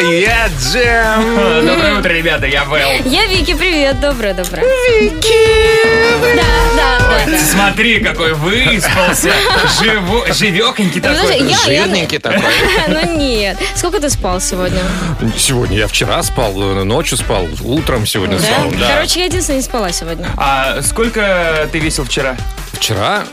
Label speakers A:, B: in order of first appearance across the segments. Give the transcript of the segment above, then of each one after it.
A: я Джем.
B: Доброе утро, ребята, я Вэл.
C: Я Вики, привет, доброе, доброе. Вики! Да, да, да.
B: Смотри, какой выспался. Живо, живехонький
C: Ну,
B: такой.
C: я- я-
A: Жирненький такой.
C: Ну нет. Сколько ты спал сегодня?
A: Сегодня я вчера спал, ночью спал, утром сегодня спал. Да.
C: Короче, я единственная не спала сегодня.
B: А сколько ты весил вчера?
A: Вчера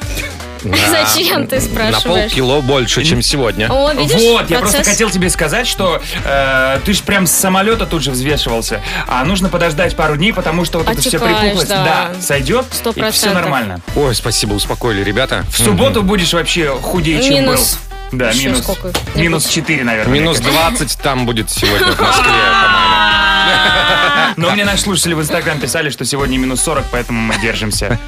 C: Зачем ты
A: На
C: спрашиваешь?
A: полкило больше, чем сегодня.
C: О, видишь,
B: вот, я просто
C: процесс-
B: хотел тебе сказать, что э, ты ж прям с самолета тут же взвешивался. А нужно подождать пару дней, потому что вот это все
C: Отекаешь,
B: припухлость,
C: да.
B: сойдет,
C: Сто
B: и все
C: процентов.
B: нормально.
A: Ой, спасибо, успокоили, ребята.
B: В субботу будешь вообще худее, чем
C: Минус.
B: был. Да,
C: Еще
B: минус.
C: сколько?
B: Минус 4, наверное.
A: Минус
B: мне кажется.
A: 20 там будет сегодня в Москве, по-моему.
B: Но мне наши слушатели в Инстаграм писали, что сегодня минус 40, поэтому мы держимся.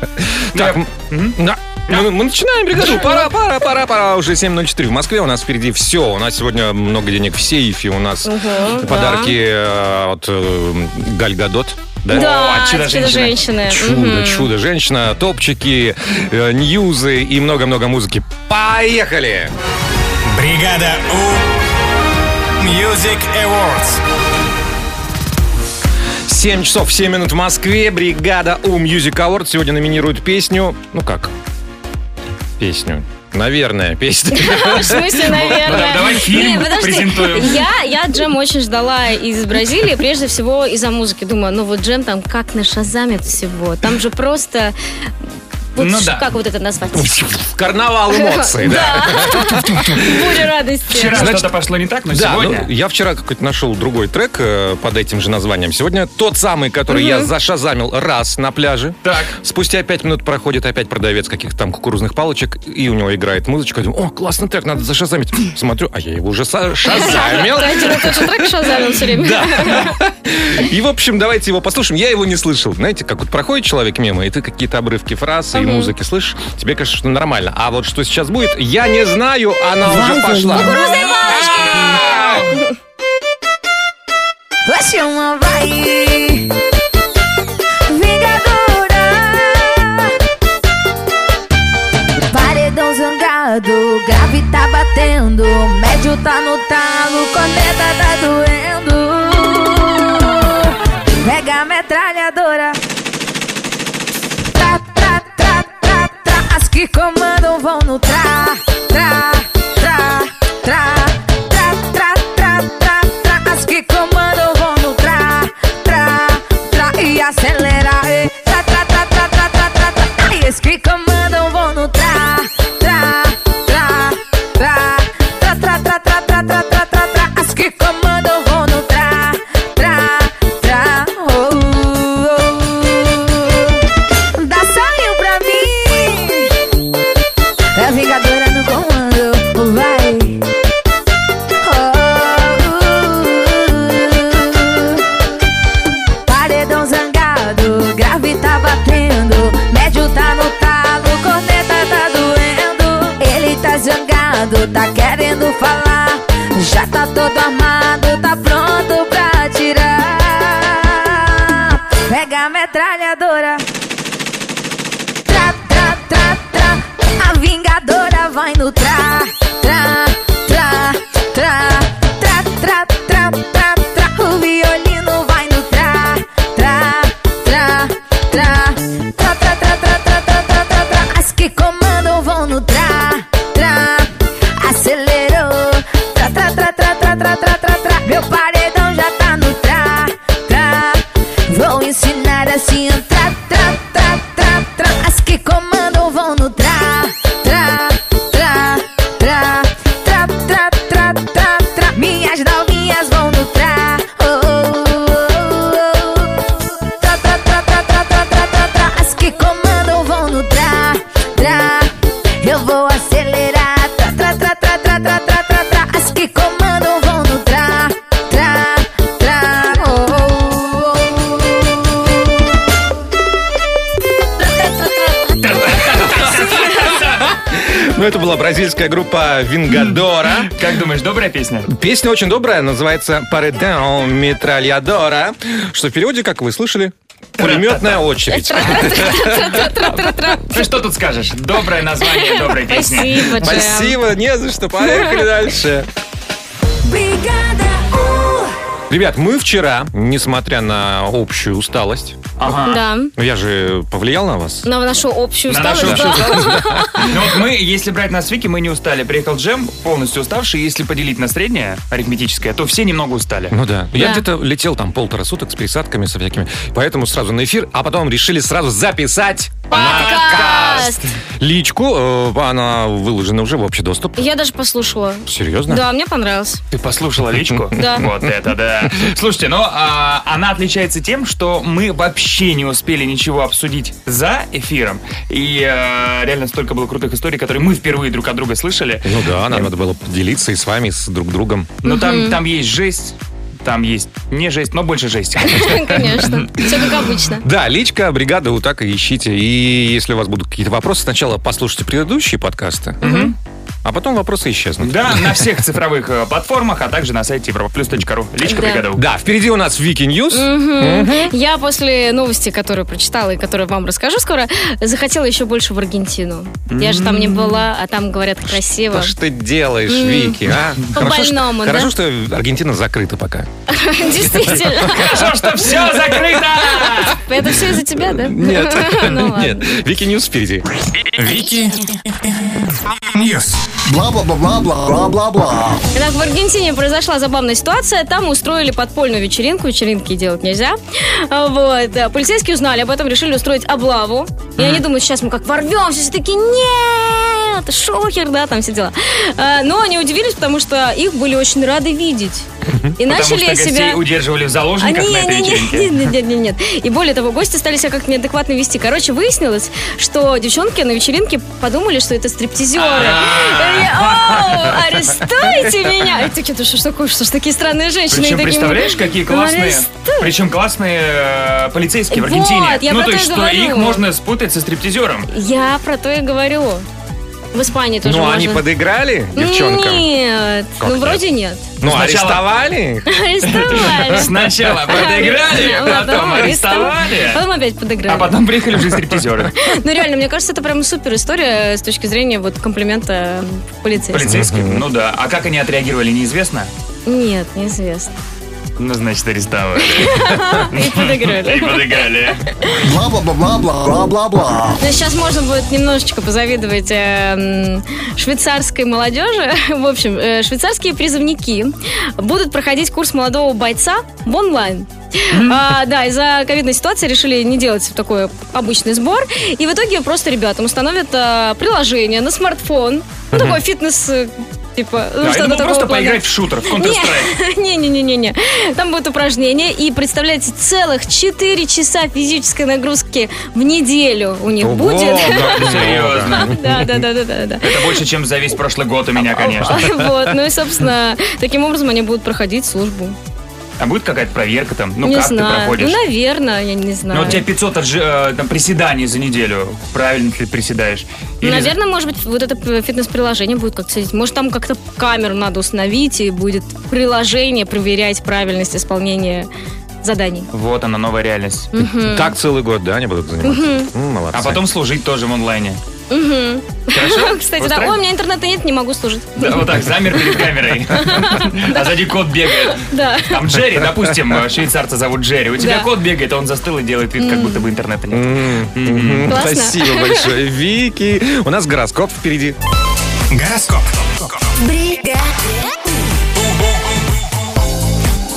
B: Ну,
A: Так,
B: я-
A: м, да. Мы, мы начинаем бригаду. Пора, пора, пора, пора. Уже 7.04 в Москве. У нас впереди все. У нас сегодня много денег в сейфе. У нас
C: Ого,
A: подарки э, от э, Галь Гадот. Да?
C: Да,
B: О,
C: чудо-женщины.
B: «Чудо-женщины».
A: Чудо,
C: Мгм.
A: чудо, женщина, топчики, э, ньюзы и много-много музыки. Поехали!
D: Бригада У. Music Awards.
A: 7 часов 7 минут в Москве. Бригада У Music Award сегодня номинирует песню. Ну как? Песню. Наверное, песню.
C: В смысле, наверное.
B: давай фильм презентуем.
C: Я, я Джем очень ждала из Бразилии, прежде всего из-за музыки. Думаю, ну вот Джем там как на шазамит всего. Там же просто... Вот
B: Ну да.
C: Как вот это назвать?
A: Карнавал эмоций, да.
C: Буря радости.
B: Вчера
A: Значит,
B: что-то пошло не так, но сегодня...
A: ну, я вчера какой-то нашел другой трек э, под этим же названием. Сегодня тот самый, который я зашазамил раз на пляже.
B: Так.
A: Спустя пять минут проходит опять продавец каких-то там кукурузных палочек, и у него играет музычка. Думаю, о, классный трек, надо зашазамить. Смотрю, а я его уже са- шазамил.
C: Один и тот же трек шазамил все время.
A: Да. И, в общем, давайте его послушаем. Я его не слышал. Знаете, как вот проходит человек мимо, и ты какие-то обрывки фраз и музыки слышишь, тебе кажется, что нормально. А вот что сейчас будет, я не знаю, она уже пошла.
E: Zangado Grave tá batendo Médio tá no talo Corneta tá doendo Pega a metralhadora vão no tra vou acelerar. Tra, tra, tra, tra, tra, tra, tra, tra, tra. As que comandam vão no tra, tra, tra. Oh, oh, oh. Ну,
A: это была бразильская группа Вингадора.
B: Как думаешь, добрая песня?
A: Песня очень добрая, называется «Паредон Метральядора», что в периоде, как вы слышали, пулеметная очередь.
B: Ну что тут скажешь? Доброе название доброй песни.
C: Спасибо.
A: Спасибо, не за что. Поехали дальше.
E: Бригада.
A: Ребят, мы вчера, несмотря на общую усталость,
B: Ага.
C: Да.
A: ну, я же повлиял на вас.
C: На нашу общую
B: На нашу
C: усталость.
B: общую
C: да.
B: усталость. Ну вот мы, если брать нас с Вики, мы не устали. Приехал Джем, полностью уставший. Если поделить на среднее, арифметическое, то все немного устали.
A: Ну да. Я
C: Да.
A: где-то летел там полтора суток с пересадками, со всякими. Поэтому сразу на эфир, а потом решили сразу записать
C: Подкаст.
A: личку. э, Она выложена уже в общий доступ.
C: Я даже послушала.
A: Серьезно?
C: Да, мне понравилось.
B: Ты послушала личку?
C: Да.
B: Вот это да. Слушайте, ну а, она отличается тем, что мы вообще не успели ничего обсудить за эфиром. И э, реально столько было крутых историй, которые мы впервые друг от друга слышали.
A: Ну да, нам надо было поделиться и с вами, и с друг другом.
B: Но там, там есть жесть, там есть не жесть, но больше жесть.
C: Конечно. Все как обычно.
A: Да, личка, бригада, вот так и ищите. И если у вас будут какие-то вопросы, сначала послушайте предыдущие подкасты, а потом вопросы исчезнут.
B: Да, на всех цифровых э, платформах, а также на сайте европлюс.ру. Личка
C: Да.
B: У.
A: Да, впереди у нас Вики News.
C: Я после новости, которую прочитала и которую вам расскажу скоро, захотела еще больше в Аргентину. Я же там не была, а там говорят красиво.
A: Что ты делаешь, Вики, а?
C: По-больному,
A: хорошо, что Аргентина закрыта пока.
C: Действительно.
B: Хорошо, что все закрыто!
C: Это все из-за тебя, да?
A: Нет,
C: Ну
A: нет. Вики News впереди.
D: Вики News.
F: Бла-бла-бла-бла-бла-бла-бла.
C: Итак, в Аргентине произошла забавная ситуация. Там устроили подпольную вечеринку. Вечеринки делать нельзя. А, Вот. А, Полицейские узнали об этом, решили устроить облаву. И они думают, сейчас мы как ворвемся. Все таки нет, шокер, да, там все дела. А, Но они удивились, потому что их были очень рады видеть. И
B: Потому
C: начали
B: что
C: себя...
B: удерживали в
C: А,
B: заложниках на
C: не,
B: этой
C: не,
B: вечеринке.
C: нет, нет, нет, нет, нет. И более того, гости стали себя как-то неадекватно вести. Короче, выяснилось, что девчонки на вечеринке подумали, что это стриптизеры. «О, арестуйте меня! И такие, да что ж такое, что ж такие странные женщины?
B: Причем, представляешь, какие
C: «Ну,
B: классные,
C: арестуй».
B: причем классные э, полицейские в
C: Вот,
B: Аргентине.
C: я
B: ну,
C: про
B: то есть, что
C: говорю.
B: их можно спутать со стриптизером.
C: Я про то и говорю. В Испании тоже
A: Ну,
C: можно.
A: они подыграли девчонкам?
C: Нет.
A: Как
C: ну,
A: нет?
C: вроде нет.
A: Ну,
B: Сначала-
A: арестовали?
C: Арестовали.
B: Сначала подыграли,
C: А
B: потом арестовали.
C: Потом опять подыграли.
B: А потом приехали уже стриптизеры.
C: Ну, реально, мне кажется, это прям супер история с точки зрения вот комплимента полицейским.
B: Полицейским, ну да. А как они отреагировали, неизвестно?
C: Нет, неизвестно.
B: Ну, значит, арестовали.
C: И подыграли.
B: И подыграли.
F: Бла-бла-бла-бла-бла-бла-бла.
C: Ну, Сейчас можно будет немножечко позавидовать э, м, швейцарской молодежи. В общем, э, швейцарские призывники будут проходить курс молодого бойца в онлайн. А, да, из-за ковидной ситуации решили не делать такой обычный сбор. И в итоге просто ребятам установят а, приложение на смартфон. Ну, такой фитнес, э, типа, ну,
B: Да,
C: что-то такого
B: просто
C: плана.
B: поиграть в шутер, в Counter-Strike.
C: Не-не-не-не-не. Там будут упражнения, и представляете, целых 4 часа физической нагрузки в неделю у них
A: Ого,
C: будет.
B: Серьезно.
C: Да, да, да, да, да, да.
B: Это больше, чем за весь прошлый год у меня, конечно.
C: Вот, ну и, собственно, таким образом они будут проходить службу.
B: А будет какая-то проверка там? Ну,
C: не
B: как ты
C: знаю.
B: проходишь?
C: Ну, наверное, я не знаю.
B: Ну, у тебя 500 отжи- э, там, приседаний за неделю. Правильно ты приседаешь? Или-
C: Наверное, может быть, вот это фитнес-приложение будет как-то следить. Может, там как-то камеру надо установить, и будет приложение проверять правильность исполнения заданий.
B: Вот она, новая реальность.
A: Так целый год, да, они будут заниматься? М, Молодцы.
B: А потом служить тоже в онлайне. Хорошо?
C: Кстати, да, ой, у меня интернета нет, не могу служить.
B: Да, вот так, замер перед камерой. А сзади кот бегает.
C: Да.
B: Там Джерри, допустим, швейцарца зовут Джерри. У тебя кот бегает, а он застыл и делает вид, как будто бы интернета нет.
A: Спасибо большое, Вики. У нас гороскоп впереди.
D: Гороскоп.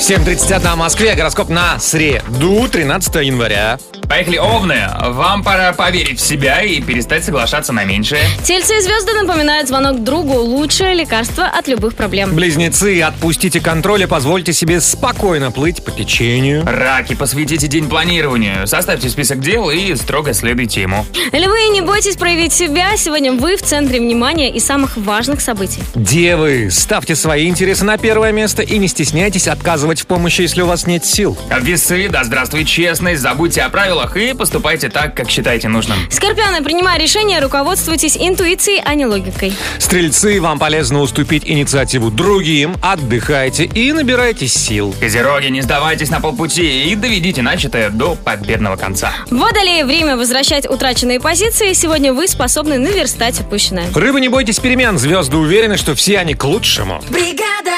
A: 7.31 в Москве, гороскоп на среду, 13 января.
B: Поехали, овны. Вам пора поверить в себя и перестать соглашаться на меньшее.
C: Тельцы и звезды напоминают звонок другу. Лучшее лекарство от любых проблем.
A: Близнецы, отпустите контроль и позвольте себе спокойно плыть по течению.
B: Раки, посвятите день планированию. Составьте список дел и строго следуйте ему.
C: Львы, не бойтесь проявить себя. Сегодня вы в центре внимания и самых важных событий.
A: Девы, ставьте свои интересы на первое место и не стесняйтесь отказывать в помощи, если у вас нет сил.
B: Весы, да здравствует честность, забудьте о правилах правилах и поступайте так, как считаете нужным.
C: Скорпионы, принимая решения, руководствуйтесь интуицией, а не логикой.
A: Стрельцы, вам полезно уступить инициативу другим, отдыхайте и набирайтесь сил.
B: Козероги, не сдавайтесь на полпути и доведите начатое до победного конца.
C: Водолеи, время возвращать утраченные позиции. Сегодня вы способны наверстать упущенное.
A: Рыбы, не бойтесь перемен, звезды уверены, что все они к лучшему.
E: Бригада!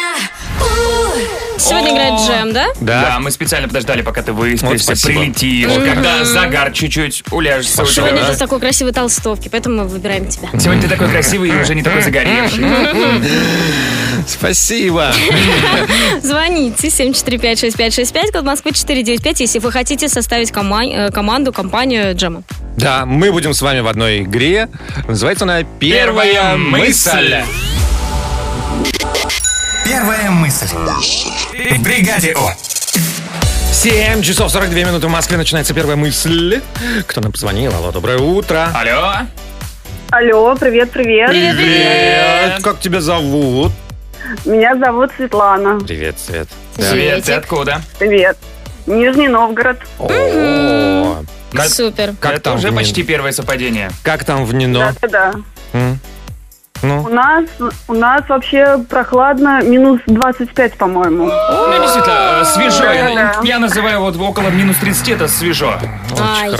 C: Сегодня играет джем, да?
B: Да, мы специально подождали, пока ты
A: Вот
B: выспишься,
A: спасибо.
B: прилетишь, когда загар чуть-чуть уляжется у тебя.
C: Сегодня
B: да?
C: ты в такой красивой толстовке, поэтому мы выбираем тебя.
B: Сегодня ты такой красивый и уже не такой загоревший.
A: Спасибо.
C: Звоните 745-6565, код Москвы 495, если вы хотите составить кома- э, команду, компанию джема.
A: Да, мы будем с вами в одной игре. Называется она «Первая
B: Первая
A: мысль».
D: Первая мысль. В бригаде О.
A: 7 часов 42 минуты в Москве начинается первая мысль. Кто нам позвонил? Алло, доброе утро.
B: Алло.
F: Алло, привет, привет.
A: Привет. Как тебя зовут?
F: Меня зовут Светлана.
A: Привет, Свет.
B: Свет,
C: Светик.
B: ты откуда?
F: Привет. Нижний Новгород.
A: О, Как,
C: Супер.
A: как
B: Это
A: там
B: уже почти первое совпадение.
A: Как там в Нино?
F: Да-да-да.
A: М?
F: У
A: Ну,
F: нас, у нас вообще прохладно, минус 25, по-моему.
B: Ну, действительно, э, свежо. Я,
F: Да-да.
B: я называю вот около минус 30 это свежо.
C: Ай.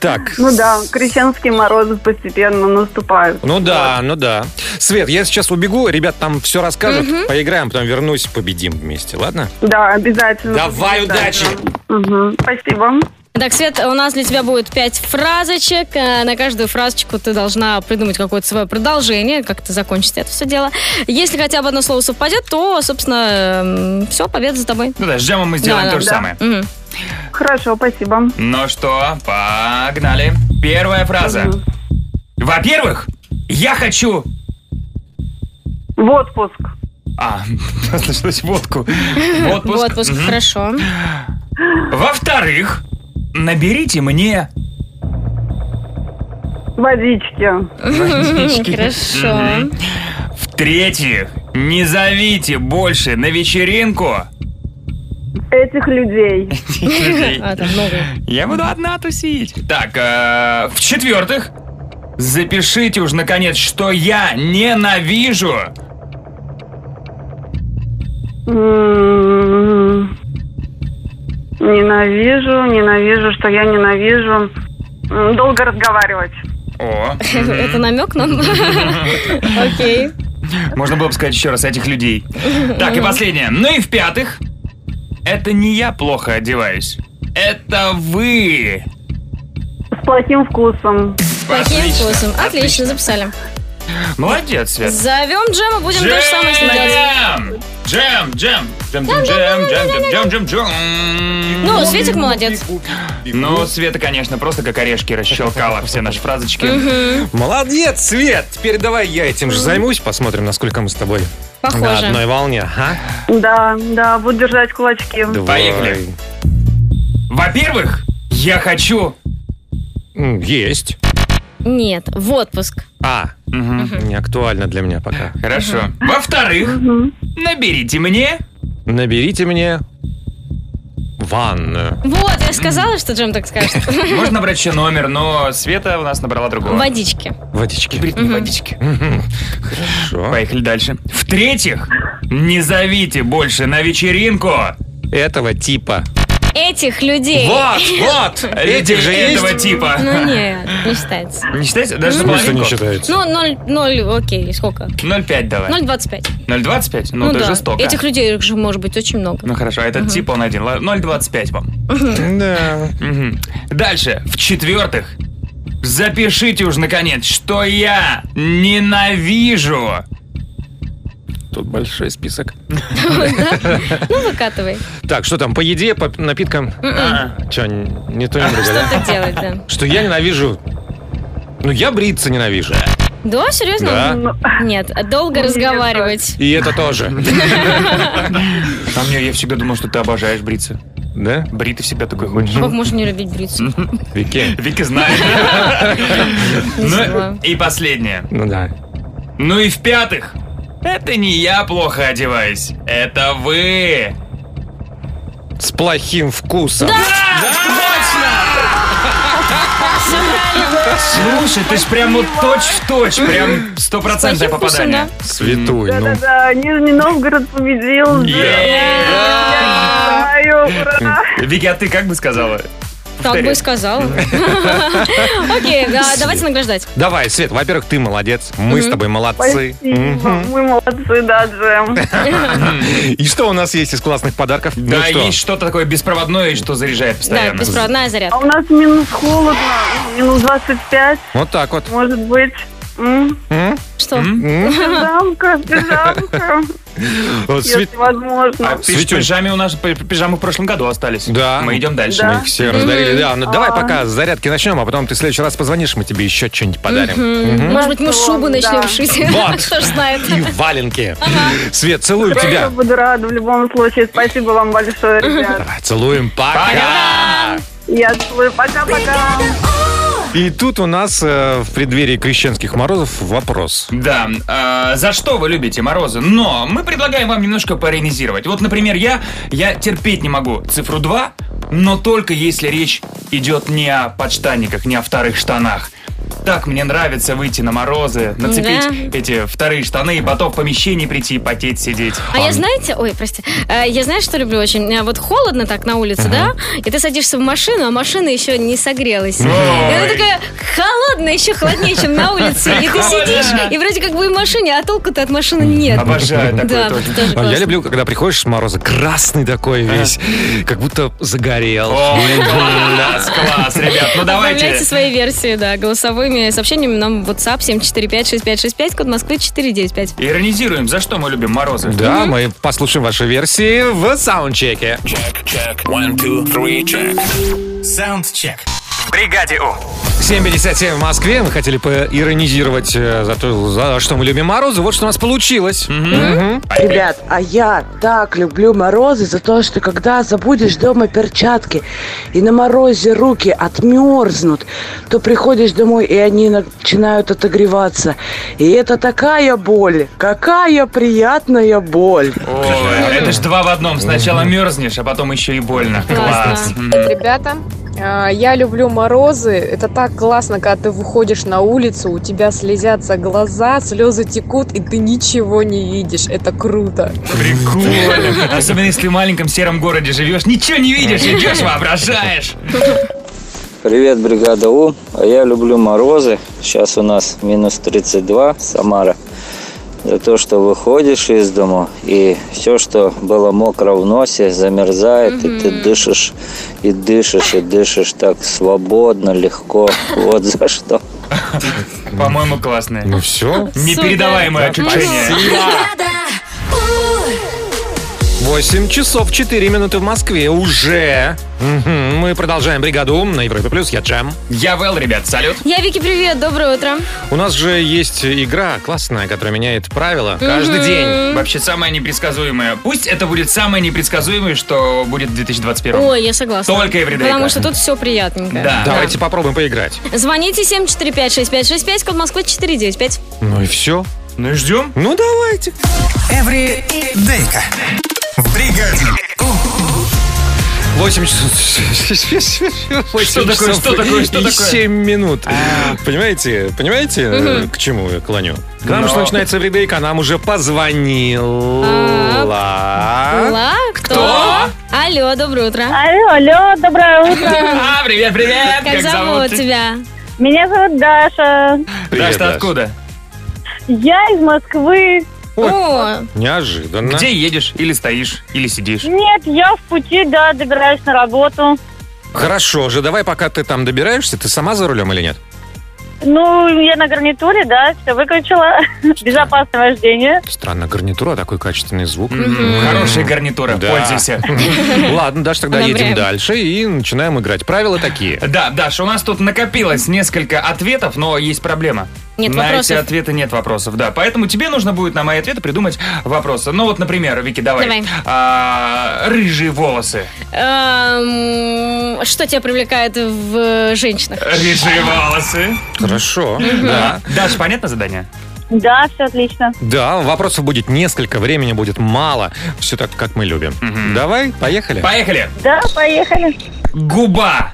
A: так.
F: Ну да, крещенские морозы постепенно наступают.
A: Ну да, ну да. Свет, я сейчас убегу, ребят там все расскажут, поиграем, потом вернусь, победим вместе, ладно?
F: Да, обязательно.
A: Давай,
F: Обязательно.
A: удачи!
F: Спасибо.
C: Так, Свет, у нас для тебя будет пять фразочек. Э, На каждую фразочку ты должна придумать какое-то свое продолжение, как ты закончить это все дело. Если хотя бы одно слово совпадет, то, собственно, все, победа за тобой.
B: Ну да, с джемом мы сделаем
C: Да,
B: то же
F: да.
B: самое.
C: Мгм.
F: Хорошо, спасибо.
B: Ну что, погнали. Первая фраза. Во-первых, я хочу...
F: В отпуск.
B: А, слышалось водку. В отпуск.
C: В отпуск,
B: Мгм.
C: хорошо.
B: Во-вторых, наберите мне...
F: Водички.
B: водички.
C: Хорошо.
B: В-третьих, не зовите больше на вечеринку.
F: Этих людей.
C: А, там много.
B: Я буду одна тусить. Так, э, в-четвертых, запишите уж наконец, что я ненавижу.
F: Ненавижу, ненавижу, что я ненавижу. Долго разговаривать.
B: О,
C: Это намек нам? Окей.
B: можно было бы сказать еще раз этих людей. Так, и последнее. Ну и в-пятых, это не я плохо одеваюсь. Это вы.
F: С плохим вкусом.
C: Плохим
B: Отлично,
C: вкусом. Отлично, записали.
B: Молодец, Свет.
C: Зовем Джема, будем то же самое с делать.
B: Джем! Джем! Джем! Джем! Джем! Джем! Джем! Джем! Джем! Джем!
C: Ну, Светик молодец.
B: Ну, Света, конечно, просто как орешки расщелкала все наши фразочки.
A: Молодец, Свет! Теперь давай я этим же займусь, посмотрим, насколько мы с тобой на
C: Похоже.
A: одной волне. Ага.
F: Да, да, буду держать кулачки.
A: Давай.
B: Поехали. Во-первых, я хочу...
A: Есть.
C: Нет, в отпуск.
A: А, не актуально для меня пока.
B: Хорошо. Во-вторых, наберите мне...
A: Наберите мне ванную.
C: Вот, я сказала, что Джем так скажет.
B: Можно набрать еще номер, но Света у нас набрала другого.
C: Водички.
A: Водички.
B: Бритни, водички.
A: Хорошо.
B: Поехали дальше. В-третьих, не зовите больше на вечеринку
A: Этого типа.
C: Этих людей.
A: Вот, вот! Этих же
B: этого типа.
C: Ну нет, не считается.
B: Не считается? Даже за
A: смысле не считается?
C: Ну, 0, 0, окей, сколько?
B: 0,5 давай.
C: 0,25.
B: 0,25? Ну, это
C: да.
B: жестоко.
C: Этих людей же может быть очень много.
B: Ну хорошо, а этот тип он один. Ладно, 0,25 вам.
A: Да.
B: Дальше. В-четвертых, запишите уж наконец, что я ненавижу.
A: Тут большой список.
C: Ну, выкатывай.
A: Так, что там, по еде, по напиткам? Че, не то, не другое, да?
C: Что-то делать, да.
A: Что я ненавижу... Ну, я бриться ненавижу.
C: Да, серьезно?
A: Да.
C: Нет, долго разговаривать.
A: И это тоже.
B: А мне я всегда думал, что ты обожаешь бриться.
A: Да?
B: Бритый всегда такой ходишь.
C: Как можно не любить бриться?
A: Вики?
B: Вики знает. Ну и последнее.
A: Ну да.
B: Ну и в-пятых, это не я плохо одеваюсь, это вы.
A: С плохим вкусом.
B: Точно!
C: все правильно.
B: Слушай, ты ж прям вот точь-в-точь, прям стопроцентное
C: Плохим вкусом,
B: попадание.
A: Святой, ну.
F: Да-да-да, Нижний Новгород победил. Ура.
B: Вики, а ты как бы сказала?
C: Так бы и сказала. Окей, давайте награждать.
A: Давай, Свет, во-первых, ты молодец, мы с тобой молодцы.
F: Мы молодцы, да, Джем.
A: И что у нас есть из классных подарков? Ну
B: Да,
A: что?
B: есть что-то такое беспроводное, что заряжает
C: Да,
B: постоянно.
C: беспроводная зарядка.
F: А у нас минус холодно, минус 25,
A: Вот так вот.
F: может быть.
C: Что?
F: Пижамка, пижамка,
A: Вот Свет-
F: если возможно.
B: А пижаме у нас пи- пижамы в прошлом году остались.
A: Да.
B: Мы идем дальше.
F: Да.
A: Мы их все раздарили. Да, ну давай
F: А.
A: пока с зарядки начнем, а потом ты в следующий раз позвонишь, мы тебе еще что-нибудь подарим.
C: Может быть, мы шубу
F: Да.
C: начнем шить.
A: Вот.
C: Кто ж знает.
A: И валенки. Свет, целую
F: Я
A: тебя.
F: буду рада в любом случае. Спасибо вам большое, ребят.
A: Целуем, пока.
F: Я целую. Пока-пока.
A: И тут у нас э, в преддверии крещенских морозов вопрос.
B: Да, э, за что вы любите морозы? Но мы предлагаем вам немножко поиронизировать. Вот, например, я, я терпеть не могу цифру 2, но только если речь идет не о подштанниках, не о вторых штанах. Так мне нравится выйти на морозы, нацепить
C: Да.
B: эти вторые штаны и потом в помещении прийти и потеть сидеть.
C: А я, знаете, ой, прости, Э, я знаешь, что люблю очень? Э, Вот холодно так на улице, да? И ты садишься в машину, а машина еще не согрелась. И она такая холодная, еще холоднее, чем на улице. И ты сидишь, и вроде как бы и в машине, а толку-то от машины нет.
B: Обожаю такое
C: Да,
B: тоже.
C: тоже
A: А
C: классно.
A: я люблю, когда приходишь с мороза, красный такой весь, как будто загорел.
B: О, класс, класс, ребят. Ну давайте.
C: свои версии, да, голосовыми сообщениями нам в WhatsApp 745-6565, код Москвы 495.
B: Иронизируем, за что мы любим морозы.
A: Да, мы послушаем ваши версии в саундчеке.
D: Саундчек. В бригаде У.
A: 7.57 в Москве. Мы хотели поиронизировать э, за то, за что мы любим морозы. Вот что у нас получилось. Мгм.
G: Ребят, а я так люблю морозы за то, что когда забудешь дома перчатки и на морозе руки отмерзнут, то приходишь домой и они начинают отогреваться. И это такая боль, какая приятная боль.
B: Ой, это ж два в одном. Сначала мерзнешь, а потом еще и больно. Класс.
H: Ребята, а, я люблю морозы. Это так классно, когда ты выходишь на улицу, у тебя слезятся глаза, слезы текут, и ты ничего не видишь. Это круто.
B: Прикольно. Особенно если в маленьком сером городе живешь, ничего не видишь, идешь, воображаешь.
I: Привет, бригада У. А я люблю морозы. Сейчас у нас минус 32, Самара. За то, что выходишь из дома, и все, что было мокро в носе, замерзает, и ты дышишь, и дышишь, и дышишь так свободно, легко. Вот за что.
B: По-моему, классное.
A: Ну все.
B: Непередаваемое ощущение.
A: 8 часов 4 минуты в Москве уже. Мгм. Мы продолжаем бригаду на Европе Плюс. Я Джем.
B: Я Вэл, ребят, салют.
C: Я Вики, привет, доброе утро.
A: У нас же есть игра классная, которая меняет правила каждый день.
B: Вообще самое непредсказуемое. Пусть это будет самое непредсказуемое, что будет в 2021.
C: Ой, я согласна.
B: Только Everyday
C: Потому что тут все приятненькое.
B: Да.
A: Давайте попробуем поиграть.
C: Звоните 745-6565, код Москвы 495.
A: Ну и все.
B: Ну и ждем.
A: Ну давайте.
D: Эвридейка. В бригаде.
A: 8 часов.
B: Что такое, что такое, что такое?
A: 7 минут. Понимаете, понимаете, э, к чему я клоню? К нам
B: Но-
A: же начинается эвридейка, а нам уже позвонила.
C: Ла, кто?
B: Кто?
C: Алло, доброе утро.
F: Алло, алло, доброе утро.
B: А, привет, привет.
C: Как, зовут тебя?
F: Меня зовут Даша.
A: Привет,
B: Даш, ты
A: Даш.
B: откуда?
F: Я из Москвы.
C: О,
A: Неожиданно.
B: Где едешь? Или стоишь? Или сидишь?
F: Нет, я в пути, да, добираюсь на работу.
A: Хорошо же, давай пока ты там добираешься, ты сама за рулем или нет?
F: Ну, я на гарнитуре, да, все выключила. Безопасное вождение.
A: Странно, гарнитура, такой качественный звук.
B: М, Хорошая гарнитура,
A: Да.
B: пользуйся.
A: Ладно, Даш, тогда едем дальше и начинаем играть. Правила такие.
B: Да, Даш, у нас тут накопилось несколько ответов, но есть проблема.
C: Нет
B: на
C: вопросов.
B: эти ответы нет вопросов, да. Поэтому тебе нужно будет на мои ответы придумать вопросы. Ну вот, например, Вики, давай.
C: Давай.
B: А, рыжие волосы.
C: эм, что тебя привлекает в женщинах?
B: Рыжие волосы.
A: Хорошо. Да.
B: Даш, понятно задание?
F: Да, все отлично.
A: Да, вопросов будет несколько, времени будет мало. Все так, как мы любим. Давай, поехали.
B: Поехали.
F: Да, поехали.
B: Губа.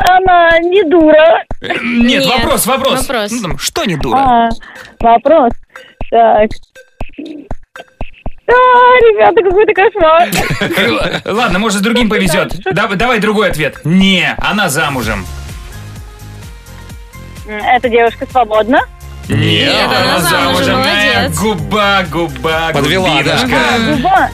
F: Она не дура.
B: Э, Нет,
C: Нет,
B: вопрос, вопрос.
C: вопрос.
B: Ну, там, что не дура?
F: А, вопрос. Так. А, ребята, какой-то кошмар.
B: Ладно, может, с другим повезет. Да- Давай другой ответ. Не, она замужем.
F: Эта девушка свободна.
B: Нет,
C: она замужем,
B: Э,
C: молодец.
B: Губа, губа,
A: Подвела, да.
B: губинушка.
F: А, губа.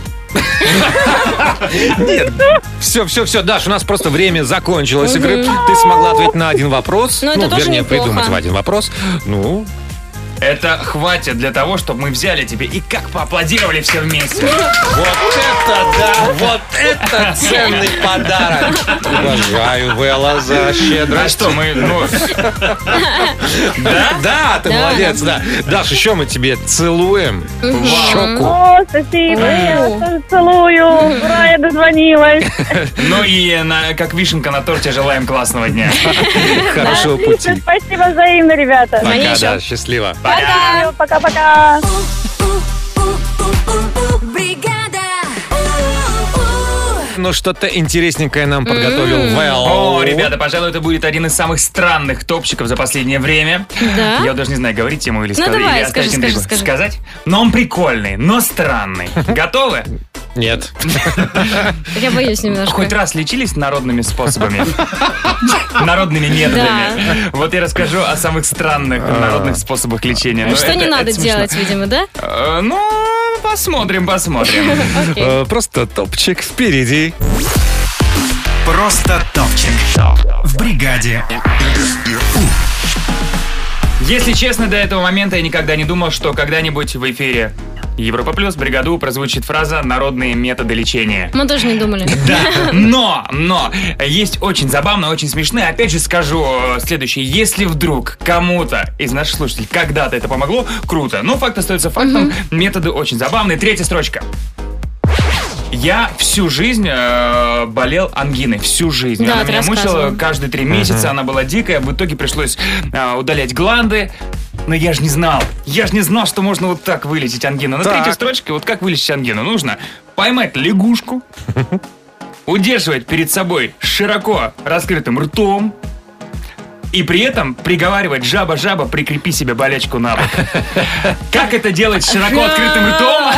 A: Все, все, все, Даш, у нас просто время закончилось игры. Ты смогла ответить на один вопрос.
C: Ну,
A: вернее, придумать в один вопрос. Ну,
B: Это хватит для того, чтобы мы взяли тебе и как поаплодировали все вместе.
A: вот это да, вот это ценный подарок. Уважаю Вэлла за
B: А
A: щедрость.
B: что, мы, ну... Да?
A: Да, ты
C: Да.
A: молодец, да. Даш, еще мы тебе целуем в щеку.
F: О, спасибо, я тоже целую. Ура, я дозвонилась.
B: Ну и на, как вишенка на торте желаем классного дня.
A: Хорошего пути.
F: спасибо взаимно, ребята.
A: Пока, да, счастливо.
F: Пока. Пока-пока.
E: Бригада!
A: Ну, что-то интересненькое нам подготовил Вэл.
B: О, ребята, пожалуй, это будет один из самых странных топчиков за последнее время.
C: Да?
B: Я даже не знаю, говорить ему или
C: Ну,
B: сказать.
C: давай,
B: или
C: скажи, скажи, скажи.
B: Сказать? Но он прикольный, но странный. Готовы?
A: Нет.
C: Я боюсь немножко.
B: Хоть раз лечились народными способами? Народными методами. Вот я расскажу о самых странных народных способах лечения. Но
C: Что не надо делать, видимо, да?
B: Э, Ну, посмотрим, посмотрим.
A: Э, Просто топчик впереди.
D: Просто топчик. В бригаде.
B: Если честно, до этого момента я никогда не думал, что когда-нибудь в эфире Европа Плюс бригаду прозвучит фраза «народные методы лечения».
C: Мы тоже не думали.
B: Да, но, но, есть очень забавно, очень смешно. Опять же скажу э, следующее. Если вдруг кому-то из наших слушателей когда-то это помогло, круто. Но факт остается фактом. Методы очень забавные. Третья строчка. Я всю жизнь э, болел ангиной, всю жизнь.
C: Да,
B: она меня мучила каждые три месяца, она была дикая. В итоге пришлось э, удалять гланды. Но я же не знал. Я же не знал, что можно вот так вылечить ангину. На
A: Так.
B: третьей строчке, вот как вылечить ангину? Нужно поймать лягушку, удерживать перед собой широко раскрытым ртом и при этом приговаривать «жаба-жаба, прикрепи себе болячку на бок». Как это делать широко открытым ртом?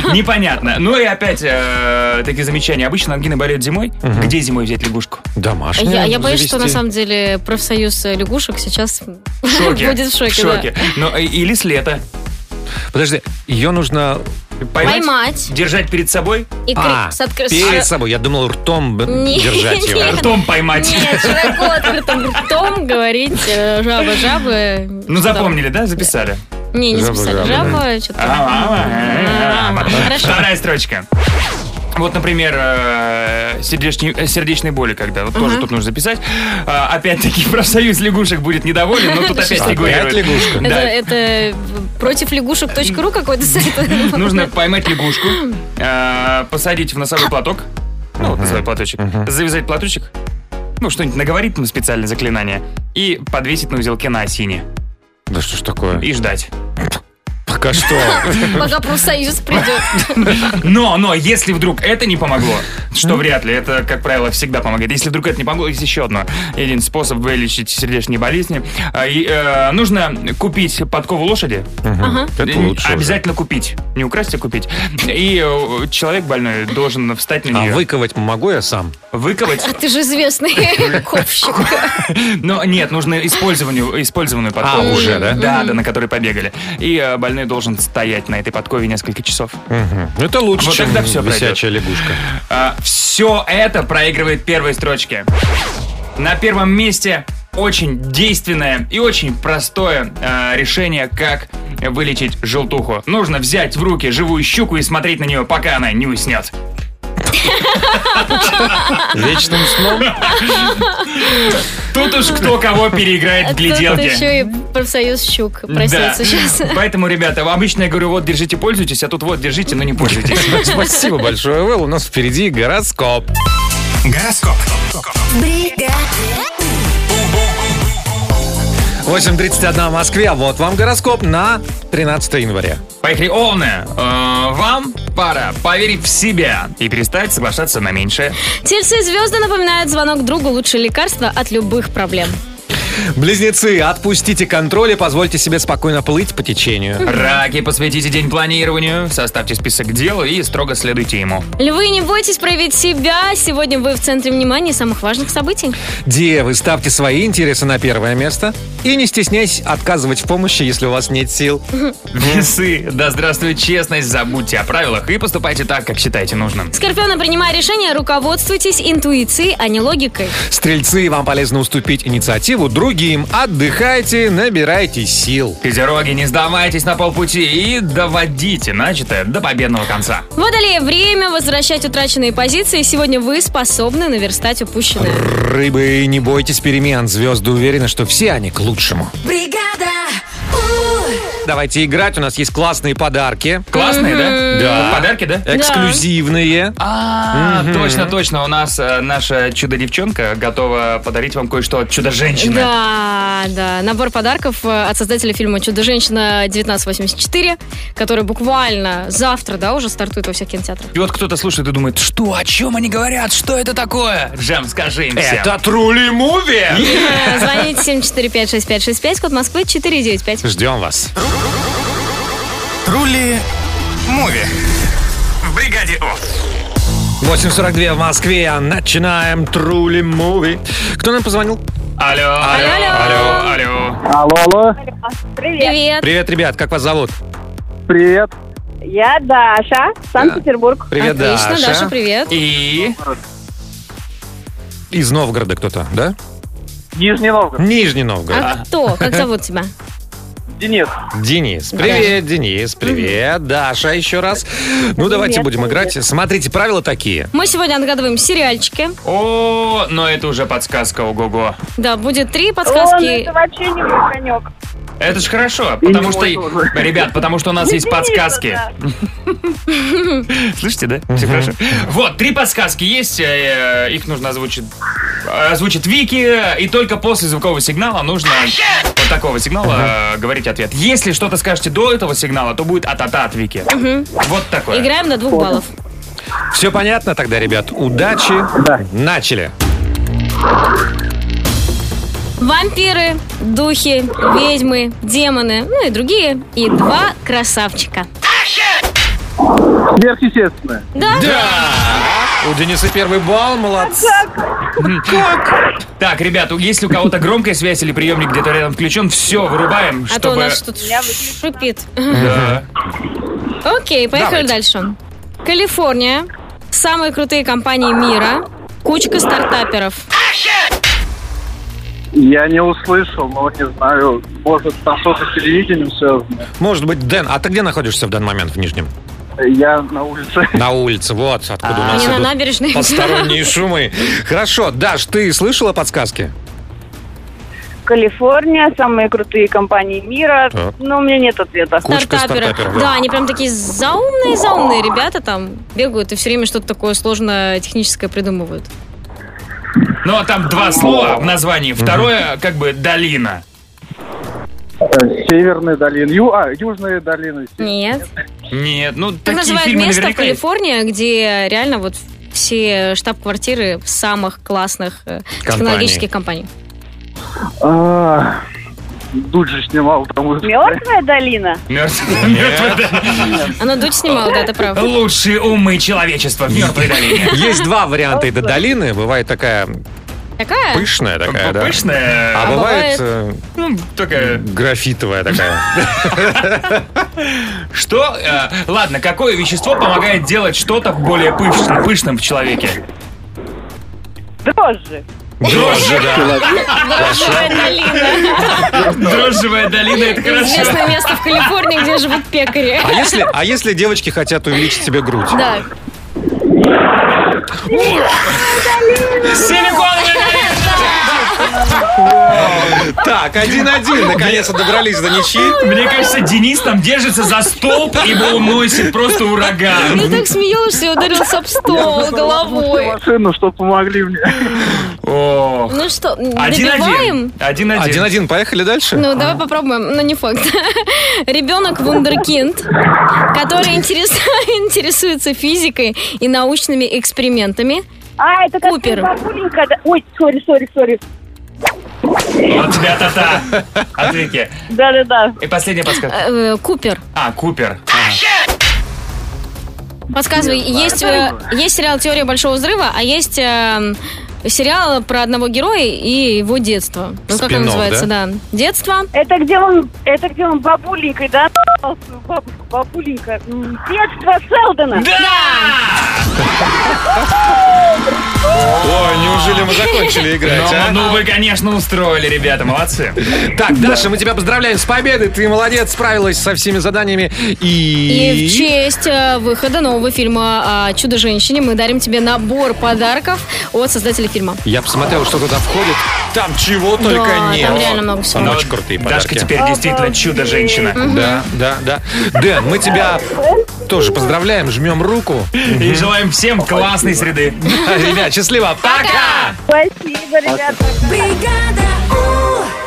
B: Непонятно. Ну и опять э, такие замечания. Обычно ангины болеют зимой. Где зимой взять лягушку?
A: Домашняя.
C: Я, боюсь, что на самом деле профсоюз э, лягушек сейчас будет в шоке.
B: В шоке. Ну, или с лета.
A: Подожди, ее нужно...
B: Поймать,
C: Поймать
B: держать перед собой,
C: и
A: А,
C: с откры-
A: перед собой. Я думал, ртом б-
C: Не-
A: держать его.
C: нет.
B: ртом поймать.
C: Нет, широко открытым ртом говорить э, жаба, жабы.
B: Ну, запомнили, да? Записали.
C: Не, не записали.
A: жаба,
C: что-то.
B: А. Вторая строчка. Вот, например, э, сердечные боли, когда вот тоже тут нужно записать. А, Опять-таки, профсоюз лягушек будет недоволен, но тут опять фигурирует.
A: лягушка.
B: Да.
C: это против лягушек.ру какой-то сайт?
B: Нужно поймать лягушку, э, посадить в носовой платок, ну, вот носовой платочек, завязать платочек, ну, что-нибудь наговорить там специальное заклинание, и подвесить на узелке на осине.
A: Да что ж такое?
B: И ждать.
A: Пока что.
C: Пока профсоюз придет.
B: Но, но, если вдруг это не помогло, что вряд ли, это, как правило, всегда помогает. Если вдруг это не помогло, есть еще одно. Один способ вылечить сердечные болезни. А, и, э, нужно купить подкову лошади.
C: Ага.
A: Это лучше уже.
B: Обязательно купить. Не украсть, а купить. И э, человек больной должен встать на
A: А
B: нее.
A: выковать могу я сам?
B: Выковать.
C: Ты же известный ковщик.
B: Но нет, нужно использованную, использованную подкову.
A: А, уже, да?
B: Да, да, на которой побегали. И э, больной должен стоять на этой подкове несколько часов.
A: Мгм. Это лучше,
B: Вот
A: чем
B: тогда пройдет.
A: висячая лягушка.
B: все это проигрывает первой строчке. На первом месте очень действенное и очень простое э, решение, как вылечить желтуху. Нужно взять в руки живую щуку и смотреть на нее, пока она не уснет.
A: Вечным сном?
B: Тут уж кто кого переиграет в
C: Тут
B: гляделке.
C: еще и профсоюз щук
B: Да.
C: проснется сейчас.
B: Поэтому, ребята, обычно я говорю, вот, держите, пользуйтесь, а тут вот, держите, но не пользуйтесь.
A: Спасибо большое, Вэл. У нас впереди гороскоп.
D: Гороскоп.
A: 8.31 в Москве, а вот вам гороскоп на 13 января.
B: Поехали, Овны. Э, Вам пора поверить в себя и перестать соглашаться на меньшее.
C: Тельцы и звезды напоминают звонок другу лучшее лекарство от любых проблем.
A: Близнецы, отпустите контроль и позвольте себе спокойно плыть по течению.
B: Раки, посвятите день планированию, составьте список дел и строго следуйте ему.
C: Львы, не бойтесь проявить себя. Сегодня вы в центре внимания самых важных событий.
A: Девы, ставьте свои интересы на первое место и не стесняйтесь отказывать в помощи, если у вас нет сил.
B: Весы, да здравствует честность, забудьте о правилах и поступайте так, как считаете нужным.
C: Скорпионы, принимая решения, руководствуйтесь интуицией, а не логикой.
A: Стрельцы, вам полезно уступить инициативу другим. Отдыхайте, набирайте сил.
B: Козероги, не сдавайтесь на полпути и доводите начатое до победного конца.
C: Водолеи, время возвращать утраченные позиции. Сегодня вы способны наверстать упущенное.
A: Рыбы, не бойтесь перемен. Звезды уверены, что все они к лучшему.
E: Бригада!
A: Давайте играть, у нас есть классные подарки.
B: Классные, да?
A: Да.
B: Подарки, да?
A: Эксклюзивные.
B: А, точно, точно. У нас э, наша чудо-девчонка готова подарить вам кое-что от чудо-женщины.
C: Да, да. Набор подарков э, от создателя фильма «Чудо-женщина 1984», который буквально завтра, да, уже стартует во всех кинотеатрах.
B: И вот кто-то слушает и думает, что, о чем они говорят, что это такое? Джем, скажи им всем.
A: Это Трули Муви!
C: Э, Звоните 745-6565, код Москвы 495.
A: Ждем вас.
D: Трули Муви. В бригаде У.
A: 8.42 в Москве. Начинаем Трули Муви. Кто нам позвонил?
B: Алло,
C: Алло,
B: алло, алло.
J: Алло, алло.
F: Привет.
C: Привет.
A: Привет, ребят, как вас зовут?
J: Привет.
F: Я Даша, Санкт-Петербург.
A: Привет,
C: Отлично,
A: Даша.
C: Даша, привет.
B: И
A: Из Новгорода кто-то, да?
J: Нижний Новгород.
A: Нижний Новгород.
C: А кто? Как зовут тебя?
J: Денис.
A: Денис. Привет, Денис. Привет, Даша, еще раз. Ну, давайте
F: Привет,
A: будем
F: привет.
A: играть. Смотрите, правила такие.
C: Мы сегодня отгадываем сериальчики.
B: О, но это уже подсказка, ого-го.
C: Да, будет три
F: О, ну
C: подсказки.
F: это вообще не мой конек.
B: Это ж хорошо, потому что, ребят, потому что у нас есть подсказки. Слышите, да? Все хорошо. Вот, три подсказки есть, э, их нужно озвучить. Озвучит Вики, и только после звукового сигнала нужно вот такого сигнала э, говорить ответ. Если что-то скажете до этого сигнала, то будет а-та-та от Вики. Вот такое.
C: Играем до двух баллов.
A: Все понятно тогда, ребят? Удачи.
J: Да.
A: Начали.
C: Вампиры, духи, ведьмы, демоны, ну и другие. И два красавчика.
J: Сверхъестественное.
C: Да?
A: У Дениса первый балл, молодцы.
B: Так, ребята, если у кого-то громкая связь или приемник где-то рядом включен, все, вырубаем,
C: А то у
B: чтобы...
C: нас тут шипит.
B: Да.
C: Окей, поехали
A: Давайте.
C: дальше. Калифорния. Самые крутые компании мира. Кучка стартаперов.
J: Я не услышал, но не знаю. Может, там что-то с телевидением связано.
A: Может быть, Дэн, а ты где находишься в данный момент в Нижнем?
J: Я на улице.
A: На улице, вот откуда у
C: А
A: нас
C: не на
A: идут
C: набережной.
A: посторонние шумы. Хорошо, Даш, ты слышала подсказки?
F: Калифорния, самые крутые компании мира.
A: Так.
F: Но у меня нет ответа.
A: Кучка стартаперов, да.
C: Да, они прям такие заумные-заумные ребята там бегают и все время что-то такое сложное техническое придумывают.
B: Ну, а там два слова в названии. Второе, как бы, долина.
J: Э, Северная долина. Ю... А, Южная долина.
C: Нет.
B: Нет, ну,
C: Как
B: такие
C: называют
B: фильмы
C: место в. Калифорнии, где реально вот все штаб-квартиры самых классных э, технологических компаний.
J: А, Дудь же снимал там.
F: Мертвая долина?
B: Мертвая мертвая долина.
C: Оно дуть снимал, да, это правда.
B: Лучшие умы человечества в мертвой долине.
A: Есть два варианта этой долины. Бывает такая
C: Какая?
A: пышная такая, да.
B: Пышная,
A: А
C: А
A: бывает
C: бывает-
A: э,
B: ну, такая...
A: графитовая такая.
B: Что? э, ладно, какое вещество помогает делать что-то более пышным, пышным в человеке?
F: Дрожжи.
A: Дрожжи, да.
C: Дрожжевая долина.
B: Дрожжевая долина, это хорошо.
C: Известное место в Калифорнии, где живут пекари.
A: А если, а если девочки хотят увеличить себе грудь?
C: Да.
B: Силиконовая долина!
A: Так, один-один. Наконец-то добрались до ничьи.
B: Мне кажется, Денис там держится за столб, ибо уносит просто ураган.
C: Я так смеялась, и ударился об стол головой.
J: Машину, что помогли мне.
B: О,
C: Ну что,
B: один-один.
C: добиваем?
B: Один-один.
A: Один-один, поехали дальше.
C: Ну, давай попробуем, но не факт. Ребенок вундеркинд, который интерес- интересуется физикой и научными экспериментами.
F: А, это как
C: Купер.
F: Ой, сори, сори, сори.
B: Вот тебя та-та. Отвеки.
F: Да-да-да.
B: И последняя подсказка.
C: Э, Купер.
B: А, Купер.
C: Подсказывай, есть, э, есть сериал «Теория большого взрыва», а есть э, сериал про одного героя и его детство. Ну, как он называется, да? Детство.
F: Это где он, это где он бабуленькой, да? Бабушка, бабуленька. М, Детство Селдона.
A: Ой, неужели мы закончили играть,
B: Ну,
A: а?
B: ну вы, конечно, устроили, ребята, молодцы.
A: Так, Даша, мы тебя поздравляем с победой. Ты молодец, справилась со всеми заданиями.
C: И
A: И...
C: в честь э, выхода нового фильма о «Чудо-женщине» мы дарим тебе набор подарков от создателя фильма.
A: Я посмотрел, что туда входит. Там чего только
C: Да,
A: нет.
C: там реально много всего.
A: Там очень крутые подарки.
B: Дашка теперь действительно чудо-женщина.
A: Да, да, да. Дэн, мы тебя тоже поздравляем, жмем руку.
B: И желаем всем классной среды.
A: Ребят, счастливо, пока!
F: Спасибо, ребята.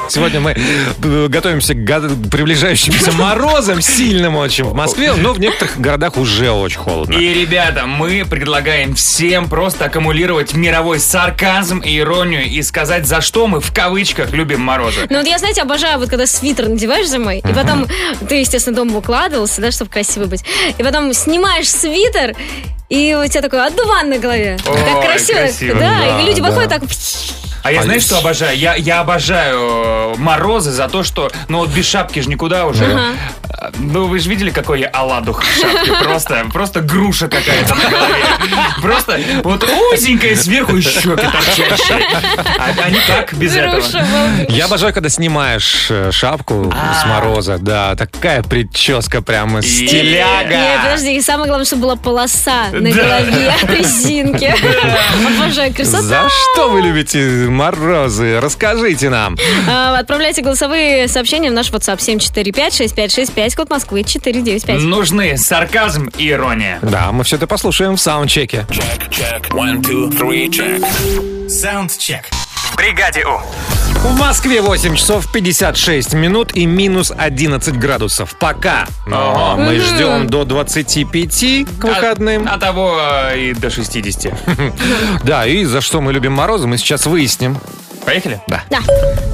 A: Сегодня мы э, готовимся к приближающимся морозам, сильным очень в Москве, но в некоторых городах уже очень холодно.
B: И, ребята, мы предлагаем всем просто аккумулировать мировой сарказм и иронию и сказать, за что мы в кавычках любим морозы.
C: Ну вот я, знаете, обожаю, вот когда свитер надеваешь зимой, и потом ты, естественно, дома укладывался, да, чтобы красиво быть, и потом снимаешь свитер, и у тебя такой одуван на голове.
B: Ой,
C: так красиво.
B: красиво.
C: Да,
A: Да,
C: и люди
A: да.
C: выходят так...
B: А я знаешь, что обожаю? Я, я обожаю э, морозы за то, что, ну вот без шапки же никуда уже.
C: Ага.
B: Э, Ну вы же видели, какой я оладух в шапке? Просто, просто груша какая-то на голове. Просто вот узенькая сверху и щеки торчащие. А, а никак без этого.
C: Груша, волк.
A: Я обожаю, когда снимаешь э, шапку
B: А.
A: с мороза. Да, такая прическа прямо
B: И-
A: стиляга.
C: Нет, подожди, и самое главное, чтобы была полоса на голове резинки. Обожаю, красота.
A: За что вы любите морозы? Расскажите нам.
C: А, Отправляйте голосовые сообщения в наш WhatsApp 745-6565, код Москвы 495.
B: Нужны сарказм и ирония.
A: Да, мы все это послушаем в саундчеке.
D: Саундчек. В бригаде У.
A: В Москве 8 часов 56 минут и минус 11 градусов. Пока. Но
B: Ага.
A: мы ждем до 25 к выходным.
B: А, а того э, и до 60.
A: Да, и за что мы любим морозы, мы сейчас выясним.
B: Поехали?
A: Да.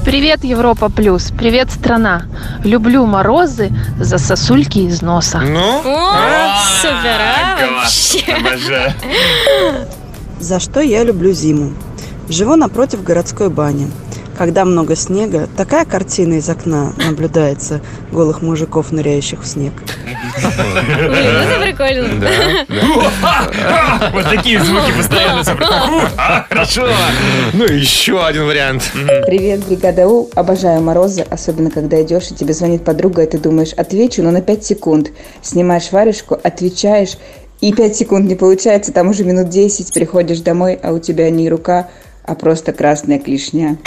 K: Привет, Европа Плюс. Привет, страна. Люблю морозы за сосульки из носа.
A: Ну?
C: О, супер, а.
B: Обожаю.
L: За что я люблю зиму? Живу напротив городской бани. Когда много снега, такая картина из окна наблюдается голых мужиков, ныряющих в снег.
C: Блин, это прикольно.
B: Вот такие звуки постоянно. А, Хорошо.
A: Ну, еще один вариант.
M: Привет, бригада У. Обожаю морозы, особенно когда идешь и тебе звонит подруга, и ты думаешь, отвечу, но на 5 секунд. Снимаешь варежку, отвечаешь, и 5 секунд не получается, там уже минут 10, приходишь домой, а у тебя не рука, а просто красная клешня.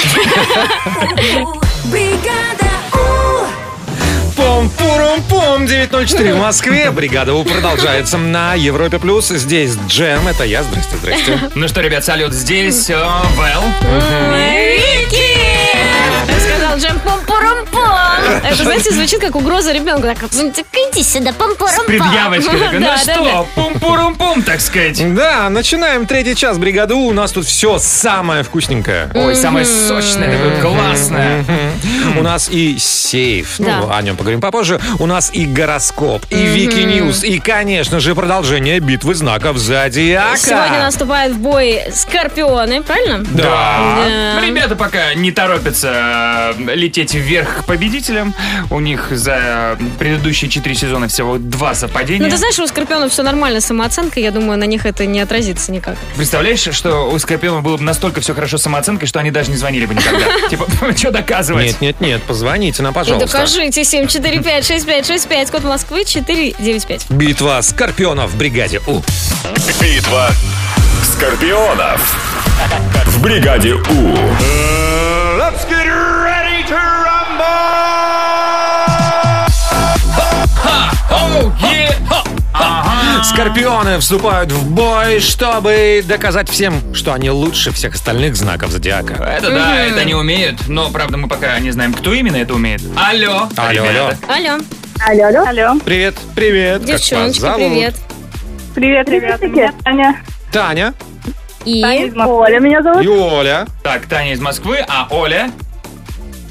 A: Пом-пурум-пом, 9.04 в Москве. Бригада У продолжается на Европе+. плюс. Здесь Джем, это я. Здрасте, здрасте.
B: Ну что, ребят, салют здесь. э, Вэл.
C: Вики! Сказал Джем пом Это, знаете, звучит как угроза ребенку. Так, «Ну, так иди сюда, пурум
B: С предъявочкой. такой, Ну
C: Да, да,
B: что, пум-пурум-пум, так сказать.
A: Да, начинаем третий час бригады У. У нас тут все самое вкусненькое.
B: Ой, самое сочное, такое классное.
A: У нас и сейф, ну,
C: Да.
A: о нем поговорим попозже. У нас и гороскоп, и Вики News, и, конечно же, продолжение битвы знаков Зодиака.
C: Сегодня наступают в бой скорпионы, правильно?
A: Да.
C: Да.
B: Ребята пока не торопятся э, лететь вверх к победителям. У них за предыдущие четыре сезона всего два совпадения.
C: Ну, ты знаешь, у скорпионов все нормально с самооценкой. Я думаю, на них это не отразится никак.
B: Представляешь, что у Скорпиона было бы настолько все хорошо с самооценкой, что они даже не звонили бы никогда. Типа, что доказывать?
A: Нет, нет, нет, позвоните нам,
C: И
A: пожалуйста.
C: докажите 745-6565, код Москвы 495.
A: Битва скорпионов в бригаде У.
N: Битва скорпионов в бригаде У.
D: To
A: Скорпионы вступают в бой, чтобы доказать всем, что они лучше всех остальных знаков зодиака.
B: Это да, это они умеют, но правда мы пока не знаем, кто именно это умеет. Алло.
A: Алло,
B: ребята.
C: Алло.
F: Алло, алло. Алло.
A: Привет, привет. Как вас
C: Девчоночки,
A: зовут?
C: привет.
F: Привет, ребята. Меня Таня.
A: Таня
C: И?
F: Оля меня зовут.
A: и Оля.
B: Так, Таня из Москвы, а Оля?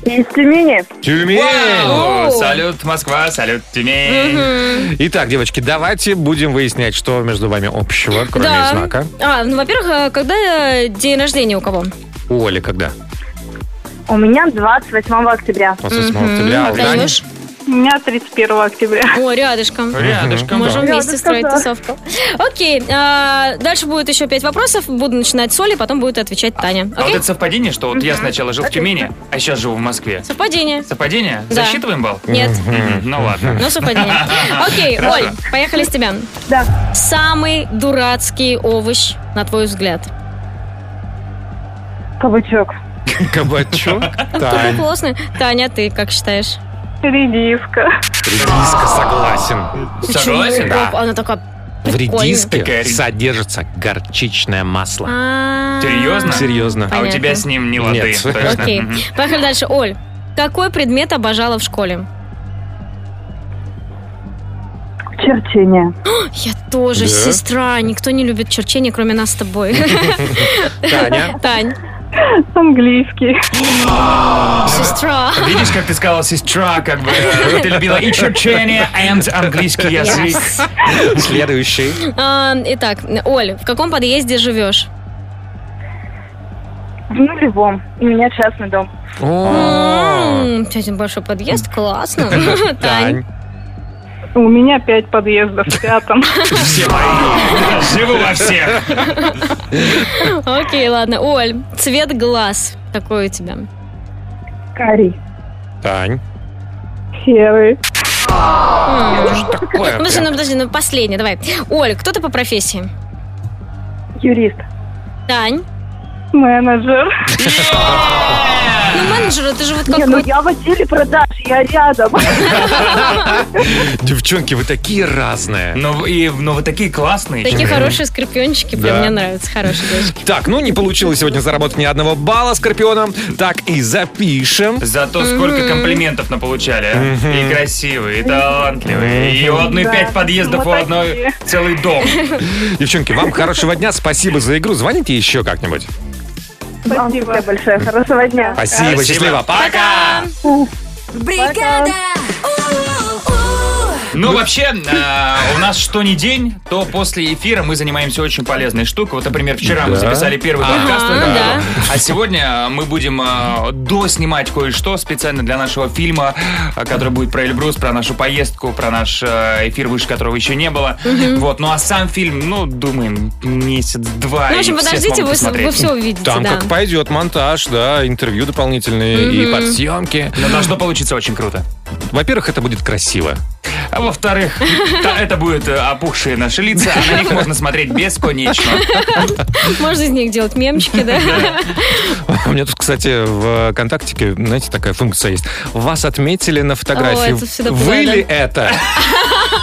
F: Из Тюмени.
A: Тюмень.
B: Вау! Салют, Москва, салют, Тюмень.
A: Итак, девочки, давайте будем выяснять, что между вами общего, кроме
C: Да.
A: знака.
C: А, ну, во-первых, а, когда э, день рождения у кого?
A: У Оли когда?
F: У меня 28 октября.
A: 28 октября. А у?
C: Танюш?
F: У меня 31 октября.
C: О, рядышком.
B: Рядышком,
C: Можем
B: да.
C: вместе
F: Рядышком,
C: строить
F: да.
C: тусовку. Окей, а, дальше будет еще пять вопросов. Буду начинать с Оли, потом будет отвечать Таня.
B: А вот
C: Окей?
B: это совпадение, что вот я сначала жил в Тюмени, а сейчас живу в Москве.
C: Совпадение.
B: Совпадение?
C: Да.
B: Засчитываем балл?
C: Нет.
B: Ну ладно.
C: Ну, совпадение. Окей,
B: Хорошо.
C: Оль, поехали с тебя.
F: Да.
C: Самый дурацкий овощ, на твой взгляд.
F: Кабачок.
A: Кабачок.
C: Классный? Таня, ты как считаешь?
F: Редиска.
A: Редиска, согласен.
B: Согласен?
C: Почему? Она такая
A: В редиске содержится горчичное масло.
C: А,
B: Серьезно?
A: Серьезно.
B: А у тебя с ним не лады.
C: Окей, поехали дальше. Оль, какой предмет обожала в школе?
F: Черчение.
C: Я тоже,
A: Да?
C: сестра. Никто не любит черчение, кроме нас с тобой.
A: Таня.
C: Тань,
F: Английский.
C: сестра.
B: Видишь, как ты сказала сестра, как бы э, ты любила и черчение, и английский язык.
A: Следующий.
C: А, Итак, Оль, в каком подъезде живешь?
F: В нулевом. У меня частный дом.
A: О,
C: М, один большой подъезд, классно. Тань.
A: Тань.
F: У меня пять подъездов в пятом.
B: Все мои. Живу во всех.
C: Окей, ладно. Оль, цвет глаз какой у тебя?
F: Карий.
A: Тань.
F: Серый.
A: Такое?
C: Ну, подожди, ну, подожди, ну, последний, давай. Оль, кто ты по профессии?
F: Юрист.
C: Тань.
F: Менеджер.
C: Ну, менеджер, это же вот как
F: Не, ну я в отделе продаж, я рядом.
A: Девчонки, вы такие разные.
B: Но, и, но вы такие классные.
C: Такие хорошие скорпиончики, прям
A: Да.
C: мне нравятся, хорошие девочки.
A: Так, ну не получилось сегодня заработать ни одного балла Скорпионом. Так и запишем.
B: Зато сколько комплиментов наполучали. а? И красивые, и талантливые. И у одной пять подъездов, у одной целый дом.
A: Девчонки, вам хорошего дня. Спасибо за игру. Звоните еще как-нибудь.
F: Спасибо большое. Хорошего дня.
A: Спасибо,
B: Спасибо.
A: счастливо. Пока.
E: Бригада!
B: Ну, вообще, э, у нас что ни день, то после эфира мы занимаемся очень полезной штукой. Вот, например, вчера мы записали первый подкаст. А сегодня мы будем э, доснимать кое-что специально для нашего фильма, э, который будет про Эльбрус, про нашу поездку, про наш эфир, выше которого еще не было. Вот, ну а сам фильм, ну, думаем, месяц-два.
C: Ну, в общем, подождите, вы, все увидите,
A: Там как пойдет монтаж, да, интервью дополнительные и подсъемки.
B: Но должно получиться очень круто.
A: Во-первых, это будет красиво.
B: А во-вторых, это будут э, опухшие наши лица, а на них можно смотреть бесконечно.
C: Можно из них делать мемчики, да?
A: У меня тут, кстати, в ВКонтактике, знаете, такая функция есть. Вас отметили на фотографии. Вы ли это?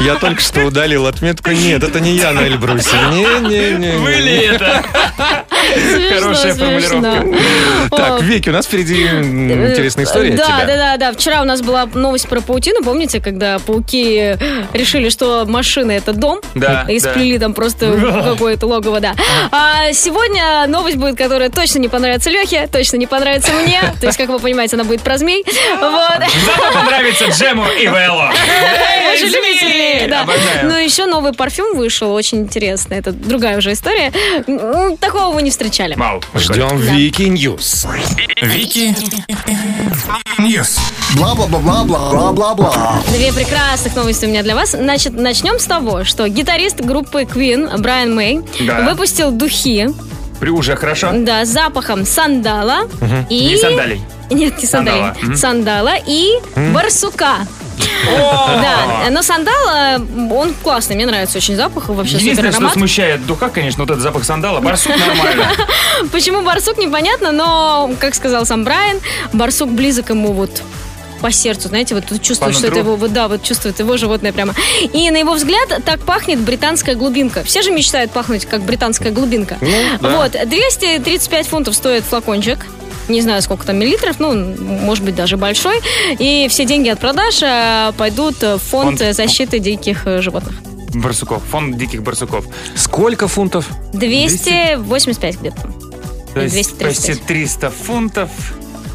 A: Я только что удалил отметку. Нет, это не я на Эльбрусе. Не-не-не.
B: Вы ли это? Хорошая формулировка.
A: Так, Вики, у нас впереди интересная история
C: Да, да, да, да. Вчера у нас была новость про паутину, помните, когда пауки решили, что машина это дом,
B: Да,
C: и
B: да.
C: сплели там просто какое-то логово, да. А сегодня новость будет, которая точно не понравится Лехе, точно не понравится мне. То есть, как вы понимаете, она будет про змей. Вот.
B: Зато понравится Джему и Вэлло.
C: Любители, да.
B: Обожаю.
C: Ну, еще новый парфюм вышел, очень интересно. Это другая уже история. М, Такого вы не встречали.
B: Вау.
A: Ждем Вики News.
D: Вики News.
N: Бла-бла-бла-бла-бла-бла-бла.
C: Две прекрасных новости у меня для вас. Значит, начнем с того, что гитарист группы Queen Брайан Мэй
B: Да.
C: выпустил духи,
B: При уже хорошо.
C: да, с запахом сандала и...
B: Не сандалий.
C: Нет, не сандалий.
B: Сандала.
C: Сандала и барсука. Да, но сандал, э, он классный, мне нравится очень запах, вообще
B: Единственное, что смущает в духах, конечно, вот этот запах сандала. Барсук нормально.
C: Почему барсук, непонятно, но, как сказал сам Брайан, барсук близок ему вот по сердцу, знаете, вот тут чувствует,
B: По
C: что это его, вот да, вот чувствует его животное прямо. И на его взгляд так пахнет британская глубинка. Все же мечтают пахнуть как британская глубинка.
A: Ну, да.
C: Вот, 235 фунтов стоит флакончик. Не знаю, сколько там миллилитров, ну, может быть, даже большой. И все деньги от продаж э, пойдут в фонд,
B: Фонд.
C: защиты диких э, животных.
B: Барсуков. Фонд диких барсуков.
A: Сколько фунтов?
C: 285 где-то.
B: То есть
C: 230.
B: почти 300 фунтов.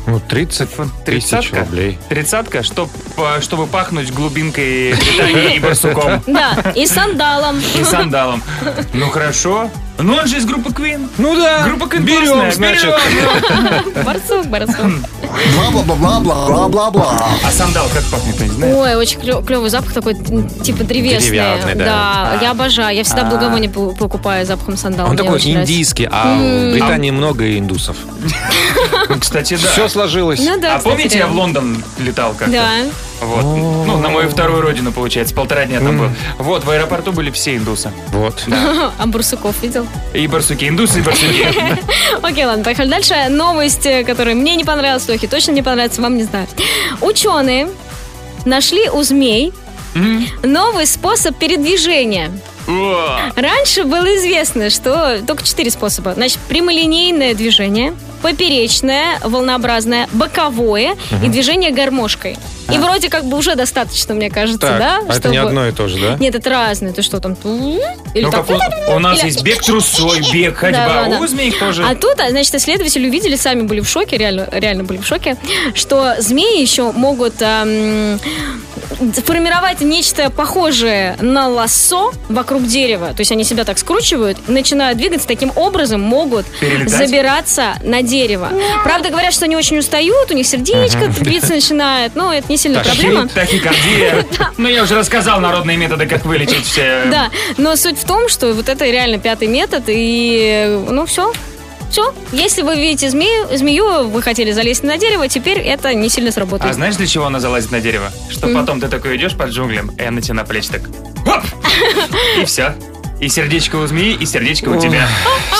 A: Ну, 30 тысяч
B: Тридцатка?
A: рублей.
B: Тридцатка, чтоб, э, чтобы пахнуть глубинкой Британии и барсуком.
C: Да, и сандалом.
B: И сандалом. Ну хорошо. Ну он же из группы Queen.
A: Ну да.
B: Группа Queen
A: Берем,
B: классная,
A: значит.
B: берем.
C: Барсук, барсук.
N: Бла-бла-бла-бла-бла-бла.
B: А сандал как пахнет, не знаю?
C: Ой, очень клевый запах такой, типа древесный.
A: Деревянный, да.
C: я обожаю. Я всегда
A: А.
C: благовоние пу- покупаю запахом сандала.
A: Он такой индийский, а в Британии много индусов.
B: Кстати, да.
A: Все сложилось.
C: Ну да,
B: а помните, я в. Лондон летал как-то?
C: Да.
B: Вот. Ну, на мою вторую родину, получается. Полтора дня там был. Вот, в аэропорту были все индусы.
A: Вот.
C: А барсуков видел?
B: И барсуки. Индусы и барсуки.
C: Окей, ладно, поехали дальше. Новость, которая мне не понравилась, Лехе точно не понравится, вам не знаю. Ученые нашли у змей новый способ передвижения. Раньше было известно, что только четыре способа. Значит, прямолинейное движение, поперечное, волнообразное, боковое и
A: Мгм.
C: движение гармошкой. И вроде как бы уже достаточно, мне кажется,
A: Так,
C: да?
A: а это не
C: чтобы-
A: одно и то же, да?
C: Нет, это разное. Ты что там? Или
B: Ну,
C: так?
B: как у, у нас
C: Или-
B: есть бег трусой, бег, ходьба.
C: Да, да, да.
B: У змей тоже.
C: А тут, а, значит, исследователи увидели, сами были в шоке, реально, реально были в шоке, что змеи еще могут ам, формировать нечто похожее на лассо вокруг дерева. То есть они себя так скручивают, начинают двигаться, таким образом могут
B: Перелетать?
C: забираться на дерево. Правда, говорят, что они очень устают, у них сердечко
B: Ага.
C: биться начинает, но это не сильно
B: Тахи-
C: проблема.
B: Тахикардия. Ну, я уже рассказал народные методы, как вылечить все.
C: Да, но суть в том, что вот это реально пятый метод, и ну все. Все. Если вы видите змею, змею, вы хотели залезть на дерево, теперь это не сильно сработает.
B: А знаешь, для чего она залазит на дерево? Что
C: Мгм.
B: потом ты такой идешь под джунглям, и она тебе на плечи так. Хоп! И все. И сердечко у змеи, и сердечко у тебя.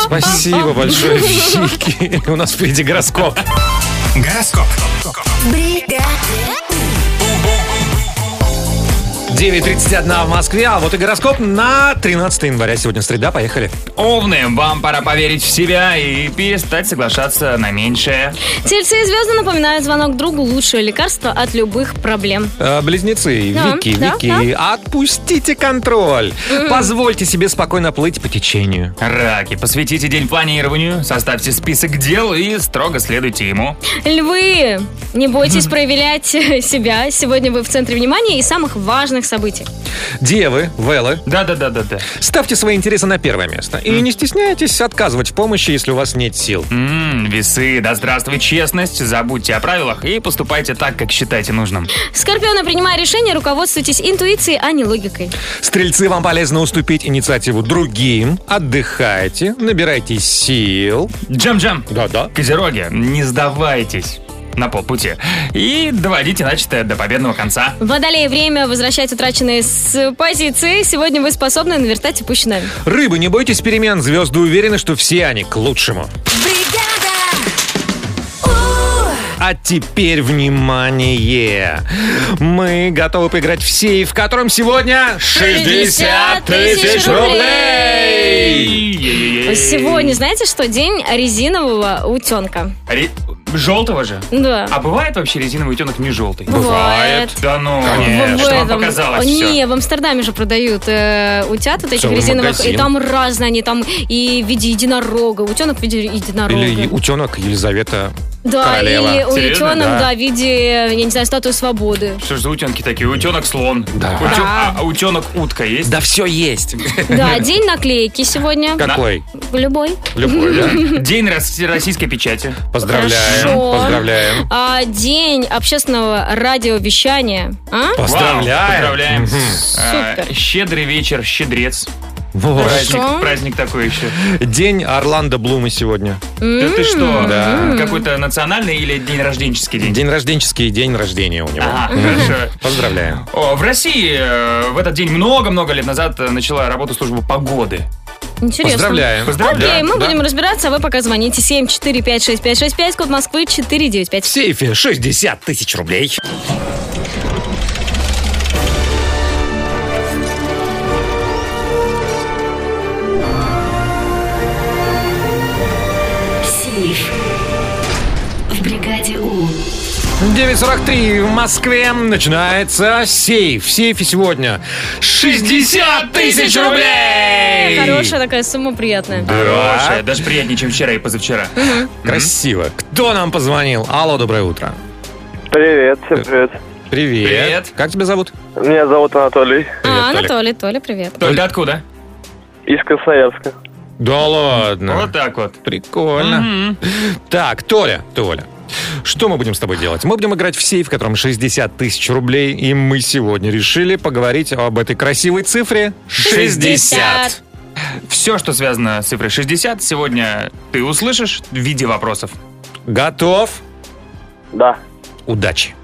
A: Спасибо большое, Вики. У нас впереди гороскоп.
D: Гороскоп.
A: 9.31 в Москве, а вот и гороскоп на 13 января. Сегодня среда, поехали.
B: Овны, вам пора поверить в себя и перестать соглашаться на меньшее.
C: Тельцы и звезды напоминают звонок другу лучшее лекарство от любых проблем.
A: Э, Близнецы,
C: Да,
A: Вики,
C: да,
A: Вики, отпустите контроль.
C: Мгм.
A: Позвольте себе спокойно плыть по течению.
B: Раки, посвятите день планированию, составьте список дел и строго следуйте ему.
C: Львы, не бойтесь проявлять себя. Сегодня вы в центре внимания и самых важных событий.
A: Девы, Велы.
B: Да-да-да-да-да.
A: Ставьте свои интересы на первое место. И не стесняйтесь отказывать в помощи, если у вас нет сил.
B: М, весы, да здравствует честность, забудьте о правилах и поступайте так, как считаете нужным.
C: Скорпионы, принимая решения, руководствуйтесь интуицией, а не логикой.
A: Стрельцы, вам полезно уступить инициативу другим. Отдыхайте, набирайте сил.
B: Джам-джам.
A: Да-да.
B: Козероги, не сдавайтесь на полпути и доводите начатое до победного конца.
C: Водолей, время возвращать утраченные с позиции. Сегодня вы способны наверстать упущенное.
A: Рыбы, не бойтесь перемен. Звезды уверены, что все они к лучшему. А теперь внимание! Мы готовы поиграть в сейф, в котором сегодня 60 тысяч рублей!
C: Сегодня, знаете что? День резинового утенка.
B: Ре- Желтого же?
C: Да.
B: А бывает вообще резиновый утенок не желтый?
C: Бывает.
B: Да ну,
C: В
B: что вам показалось
C: Не,
B: все?
C: в Амстердаме же продают э, утят вот этих резиновых.
A: магазин.
C: И там разные, они там и в виде единорога. Утенок в виде единорога.
A: Или утенок Елизавета
C: Да,
A: Королева.
C: или у
B: Серьезно?
C: утенок,
A: Да.
C: да, в виде, я не знаю, статуи свободы.
B: Что ж за утенки такие? Утенок слон.
A: Да.
B: Утё-
C: Да.
B: А утенок утка есть?
A: Да все есть.
C: Да, день наклейки сегодня.
A: Какой?
C: Любой.
A: Любой, да?
B: День рос- российской печати.
A: Поздравляем,
C: Хорошо.
A: поздравляем.
C: А, день общественного радиовещания. А?
A: Поздравляем.
B: Вау, поздравляем.
A: Мгм.
B: А,
C: Супер.
B: щедрый вечер, щедрец.
A: Вот.
B: Праздник, праздник такой еще.
A: День Орландо Блума сегодня.
B: Да ты что?
A: Да.
B: Какой-то национальный или день рожденческий день?
A: День рожденческий день рождения у него.
B: Ага, хорошо.
A: Поздравляем.
B: О, в России э, в этот день много-много лет назад начала работу служба погоды.
C: Интересно.
A: Поздравляем.
C: Окей, мы
A: Да.
C: будем разбираться, а вы пока звоните 7456565, код Москвы 495.
A: В сейфе 60 тысяч рублей. 9.43 в Москве начинается сейф. В сейфе сегодня 60 тысяч рублей!
C: Хорошая такая сумма, приятная.
B: Хорошая, даже приятнее, чем вчера и позавчера.
A: Красиво. Кто нам позвонил? Алло, доброе утро.
O: Привет, всем привет.
A: Привет.
B: Привет.
A: Как тебя зовут?
O: Меня зовут Анатолий.
C: А. Анатолий, Толя, привет.
B: Только откуда?
O: Из Красноярска.
A: Да ладно.
B: Вот так вот.
A: Прикольно.
B: Мгм.
A: Так, Толя, Толя. Что мы будем с тобой делать? Мы будем играть в сейф, в котором 60 тысяч рублей, и мы сегодня решили поговорить об этой красивой цифре 60.
B: Все, что связано с цифрой 60, сегодня ты услышишь в виде вопросов.
A: Готов?
O: Да.
A: Удачи.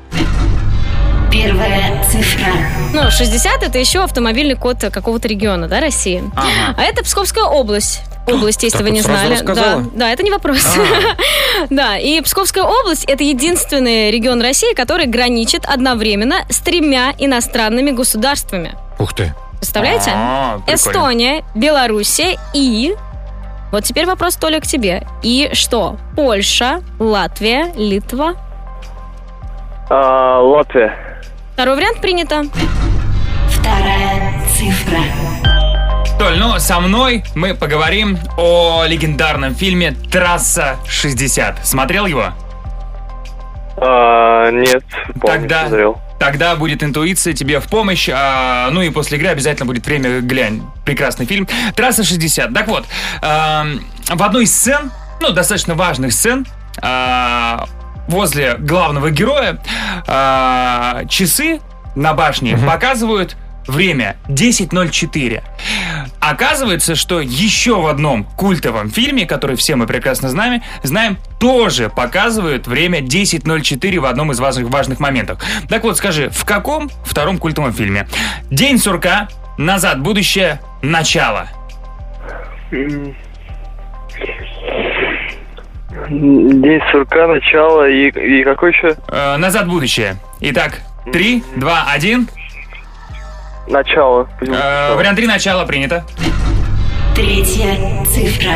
N: Первая цифра.
C: Ну, 60 это еще автомобильный код какого-то региона, да, России. А это Псковская область. Область, если
A: Так
C: вы не
A: вот сразу
C: знали.
A: рассказала.
C: Да, да, это не вопрос. Да, и Псковская область это единственный регион России, который граничит одновременно с тремя иностранными государствами.
A: Ух ты.
C: Представляете?
B: А, прикольно.
C: Эстония, Белоруссия и... Вот теперь вопрос, Толя, к тебе. И что? Польша, Латвия, Литва.
O: А, Латвия.
C: Второй вариант принято.
N: Вторая цифра.
B: Толь, ну, со мной мы поговорим о легендарном фильме «Трасса 60». Смотрел его?
O: А, нет, помню,
B: Тогда,
O: смотрел.
B: тогда будет интуиция тебе в помощь. а, ну и после игры обязательно будет время глянь. Прекрасный фильм. Трасса 60. Так вот, эм, в одной из сцен, ну, достаточно важных сцен, а, возле главного героя а, часы на башне показывают время 10.04. Оказывается, что еще в одном культовом фильме, который все мы прекрасно знаем, знаем, тоже показывают время 10.04 в одном из важных, важных моментов. Так вот, скажи, в каком втором культовом фильме? День сурка, назад будущее, начало.
O: День сурка, начало и, и какой еще?
B: Э, назад будущее. Итак, 3, 2, 1.
O: Начало.
B: Э, вариант 3 начало принято.
N: Третья цифра.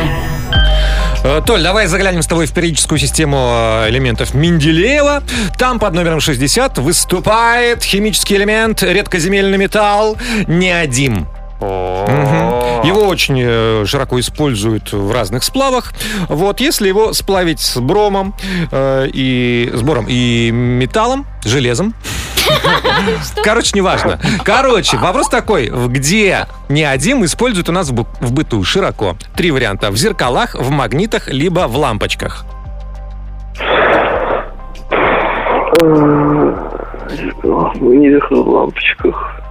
A: Э, Толь, давай заглянем с тобой в периодическую систему э, элементов Менделеева. Там под номером 60 выступает химический элемент редкоземельный металл неодим. Мгм. Его очень э, широко используют в разных сплавах. Вот, если его сплавить с бромом э, и с бором и металлом, железом. Короче, неважно. Короче, вопрос такой, где неодим используют у нас в быту широко? Три варианта. В зеркалах, в магнитах, либо в лампочках.
O: Мы не в лампочках.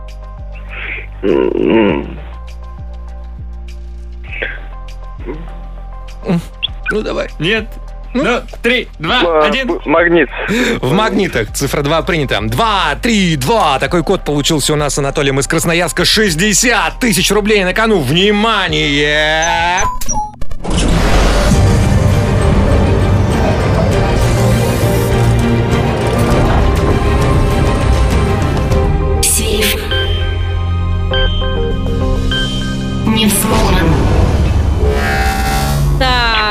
A: Ну, давай.
B: Нет. Ну, 3, 2,
O: А,
B: 1.
O: Магнит.
A: В магнитах цифра 2 принята. 2, 3, 2. Такой код получился у нас с Анатолием из Красноярска. 60 тысяч рублей на кону. Внимание!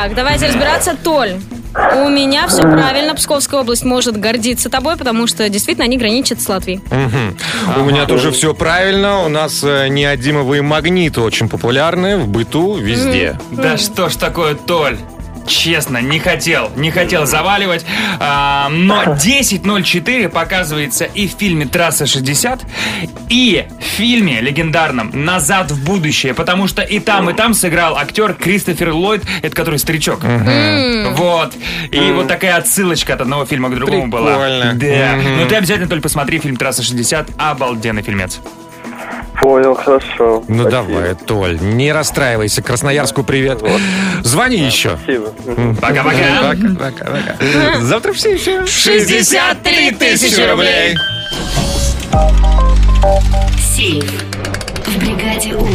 C: Так, давайте разбираться, Толь. У меня все правильно. Псковская область может гордиться тобой, потому что действительно они граничат с Латвией.
A: Мгм. У меня тоже все правильно. У нас э, неодимовые магниты очень популярны в быту везде.
B: Да что ж такое, Толь? Честно, не хотел, не хотел заваливать, а, но 10.04 показывается и в фильме «Трасса 60», и в фильме легендарном «Назад в будущее», потому что и там, и там сыграл актер Кристофер Ллойд, это который старичок. Вот. И вот такая отсылочка от одного фильма к другому была.
A: Прикольно.
B: Да.
A: Мгм.
B: Ну ты обязательно только посмотри фильм «Трасса 60», обалденный фильмец.
O: Понял, хорошо.
A: Ну давай, Толь, не расстраивайся. Красноярску привет. Звони еще.
O: Спасибо.
A: Пока,
B: Пока-пока.
A: пока, пока. Завтра все еще.
B: 63 тысячи рублей.
N: Сейф. В бригаде У.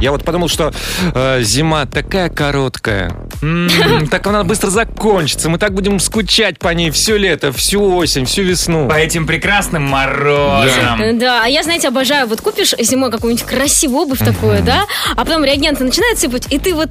A: Я вот подумал, что э, зима такая короткая. М, Так она быстро закончится. Мы так будем скучать по ней все лето, всю осень, всю весну.
B: По этим прекрасным морозам.
C: Да, а я, знаете, обожаю, вот купишь зимой какую-нибудь красивую обувь такую, да, а потом реагенты начинают сыпать, и ты вот,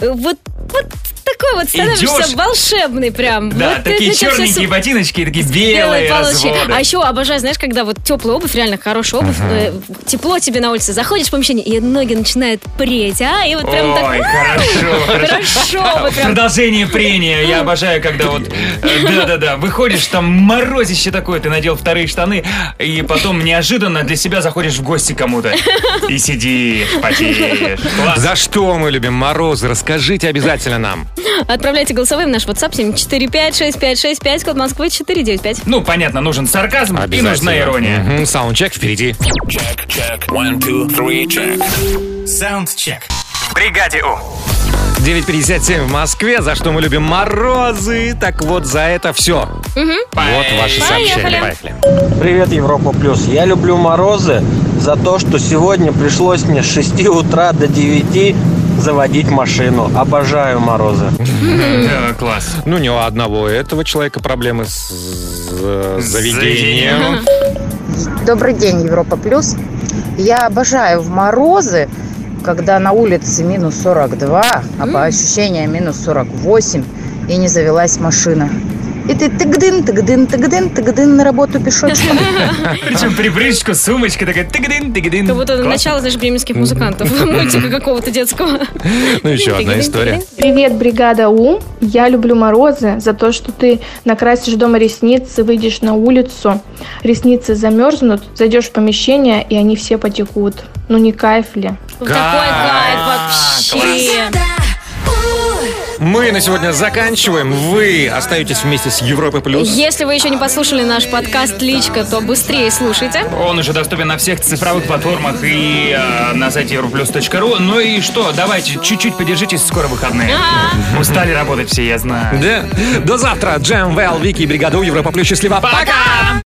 C: э, вот, вот такой вот становишься
B: Идешь.
C: волшебный прям.
B: Да,
C: Вот
B: такие черненькие
C: су-
B: ботиночки, такие
C: белые
B: белые разводы.
C: А еще обожаю, знаешь, когда вот теплая обувь, реально хорошая обувь, э, тепло тебе на улице, заходишь в помещение, и ноги начинают преть, а, и вот прям так...
B: Ой, хорошо,
C: Хорошо, вот прям.
B: Продолжение прения. Я обожаю, когда вот... э, Да-да-да, выходишь, там морозище такое, ты надел вторые штаны, и потом неожиданно для себя заходишь в гости кому-то. И сидишь, потеешь. Класс.
A: За что мы любим морозы? Расскажите обязательно нам.
C: Отправляйте голосовые в наш WhatsApp 745-6565, код Москвы 495.
B: Ну, понятно, нужен сарказм и нужна ирония.
A: Саундчек впереди.
D: Саундчек. В бригаде У.
A: 9.57 в Москве, за что мы любим морозы. Так вот, за это все. Вот ваши сообщения. Поехали.
P: Привет, Европа Плюс. Я люблю морозы за то, что сегодня пришлось мне с 6 утра до 9 заводить машину. Обожаю морозы.
B: Да, класс.
A: Ну, не у одного этого человека проблемы с э, заведением.
Q: Добрый день, Европа Плюс. Я обожаю в морозы, когда на улице минус 42, а по ощущениям минус 48, и не завелась машина. И ты тыгдын, тыгдын, тыгдын, тыгдын на работу пешочком.
B: Причем припрыжку, сумочка такая тыгдын, тыгдын.
C: Как будто начало, знаешь, бременских музыкантов, мультика какого-то детского.
A: Ну, еще одна история.
R: Привет, бригада У. Я люблю морозы за то, что ты накрасишь дома ресницы, выйдешь на улицу, ресницы замерзнут, зайдешь в помещение, и они все потекут. Ну не кайф ли?
C: Такой кайф вообще.
A: Мы на сегодня заканчиваем. Вы остаетесь вместе с Европой Плюс.
C: Если вы еще не послушали наш подкаст «Личка», то быстрее слушайте.
B: Он уже доступен на всех цифровых платформах и э, на сайте europlus.ru. Ну и что, давайте, чуть-чуть подержитесь, скоро выходные. Устали работать все, я знаю.
A: Да. До завтра. Джем, Вэл, Вики, Бригаду, Европа Плюс. Счастливо. Пока!